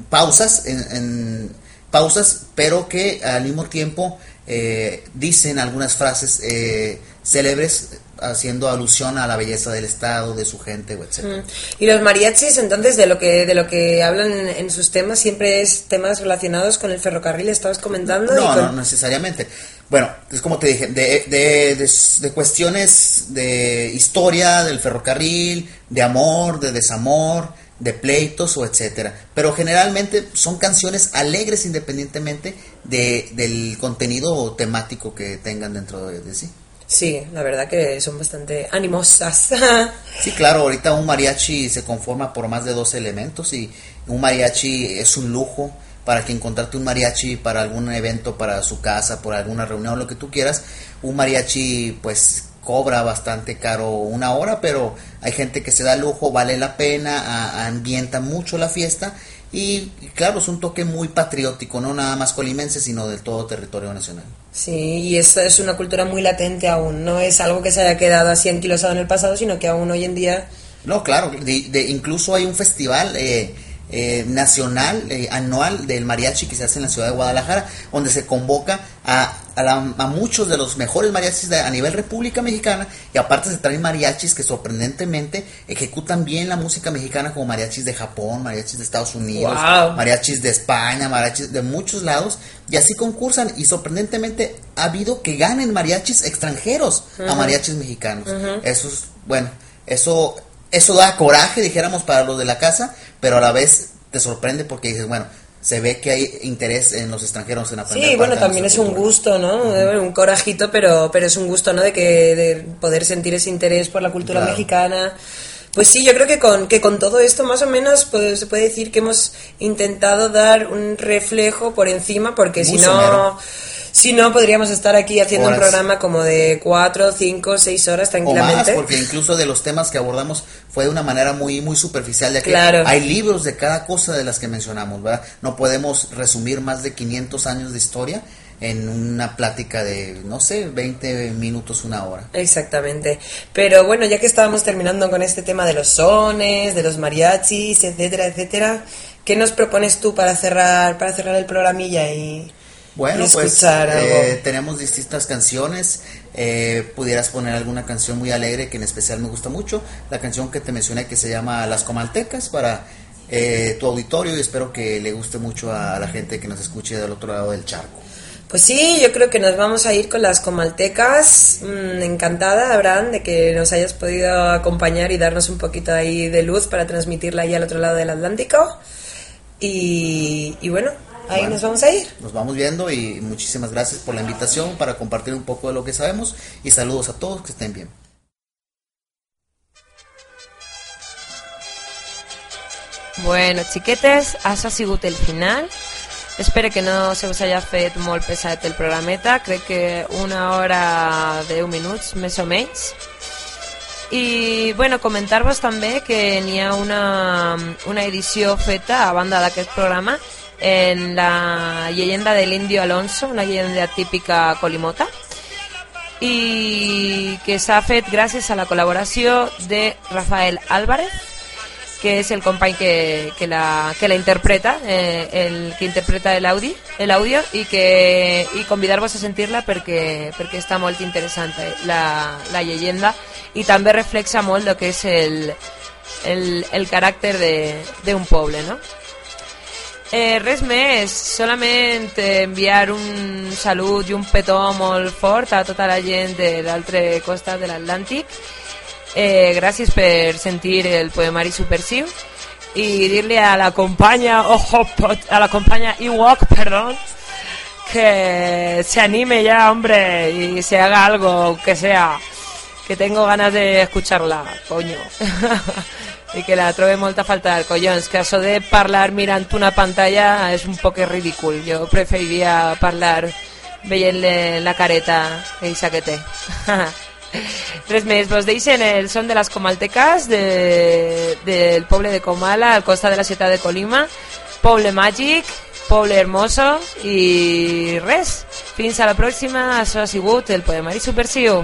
pausas, en, pausas, pero que al mismo tiempo dicen algunas frases célebres haciendo alusión a la belleza del estado, de su gente, etc. Y los mariachis, entonces, de lo que de lo que hablan en, sus temas, siempre es temas relacionados con el ferrocarril, estabas comentando. No, no necesariamente. Bueno, es como te dije, de, de, de, cuestiones de historia del ferrocarril, de amor, de desamor, de pleitos o etcétera. Pero generalmente son canciones alegres independientemente de, del contenido temático que tengan dentro de sí. Sí, la verdad que son bastante animosas. sí, claro, ahorita un mariachi se conforma por más de dos elementos y un mariachi es un lujo para que encontrarte un mariachi para algún evento, para su casa, por alguna reunión, lo que tú quieras. Un mariachi pues cobra bastante caro una hora, pero hay gente que se da lujo, vale la pena, ambienta mucho la fiesta y claro, es un toque muy patriótico, no nada más colimense, sino del todo territorio nacional. Sí, y esta es una cultura muy latente aún, no es algo que se haya quedado así anquilosado en el pasado, sino que aún hoy en día... No, claro, de, incluso hay un festival... Eh, eh, nacional eh, anual del mariachi que se hace en la ciudad de Guadalajara, donde se convoca a, a, muchos de los mejores mariachis a nivel República Mexicana y aparte se traen mariachis que sorprendentemente ejecutan bien la música mexicana como mariachis de Japón, mariachis de Estados Unidos, mariachis de España, mariachis de muchos lados y así concursan y sorprendentemente ha habido que ganen mariachis extranjeros a mariachis mexicanos. Eso es, bueno, eso eso da coraje, dijéramos, para los de la casa, pero a la vez te sorprende porque dices, bueno, se ve que hay interés en los extranjeros en aprender. Sí, bueno, también es un gusto, ¿no? Un corajito, pero, pero es un gusto, ¿no? De, que, de poder sentir ese interés por la cultura mexicana. Pues sí, yo creo que con, que con todo esto más o menos pues, se puede decir que hemos intentado dar un reflejo por encima, porque si no... Si no, podríamos estar aquí haciendo un programa como de cuatro, cinco, seis horas tranquilamente. O porque incluso de los temas que abordamos fue de una manera muy muy superficial, ya que hay libros de cada cosa de las que mencionamos, ¿verdad? No podemos resumir más de 500 años de historia en una plática de, no sé, 20 minutos, una hora. Exactamente. Pero bueno, ya que estábamos terminando con este tema de los sones, de los mariachis, etcétera, etcétera, ¿qué nos propones tú para cerrar, para cerrar el programilla y bueno, pues eh, tenemos distintas canciones. Eh, pudieras poner alguna canción muy alegre que en especial me gusta mucho. La canción que te mencioné que se llama Las Comaltecas para eh, tu auditorio y espero que le guste mucho a la gente que nos escuche del otro lado del charco. Pues sí, yo creo que nos vamos a ir con las comaltecas. Mm, encantada, Abraham, de que nos hayas podido acompañar y darnos un poquito ahí de luz para transmitirla ahí al otro lado del Atlántico. Y, y bueno, Ahí nos vamos a ir. Nos vamos viendo y muchísimas gracias por la invitación para compartir un poco de lo que sabemos y saludos a todos, que estén bien. Bueno, chiquetes, has sigut el final. Espero que no se us haya fet molt pesat el programeta. Crec que una hora de 10 minuts, més o menys. I bueno, comentar-vos també que n'hi ha una, una edició feta a banda d'aquest programa en la leyenda del indio Alonso, una leyenda típica colimota, i que s'ha fet gràcies a la col·laboració de Rafael Álvarez, que és el company que, que, la, que la interpreta, eh, el que interpreta l'àudio audio i que i convidar-vos a sentir-la perquè, perquè està molt interessant eh, la, la llegenda i també reflexa molt el que és el, el, el caràcter d'un poble, no? Eh, res més, solament enviar un salut i un petó molt fort a tota la gent de l'altre costat de l'Atlàntic. Eh, gràcies per sentir el poemari subversiu i dir-li a la companya ojo, a la companya Ewok, perdón, que se anime ya, hombre, y se haga algo, que sea, que tengo ganas de escucharla, coño. i que la trobe molta falta de collons, que això de parlar mirant una pantalla és un poc ridícul. Jo preferiria parlar veient la careta eixa que té. Res més, vos deixen el son de les comalteques de, del poble de Comala, al costat de la ciutat de Colima, poble màgic, poble hermoso i res, fins a la pròxima, això ha sigut el poemari subversiu.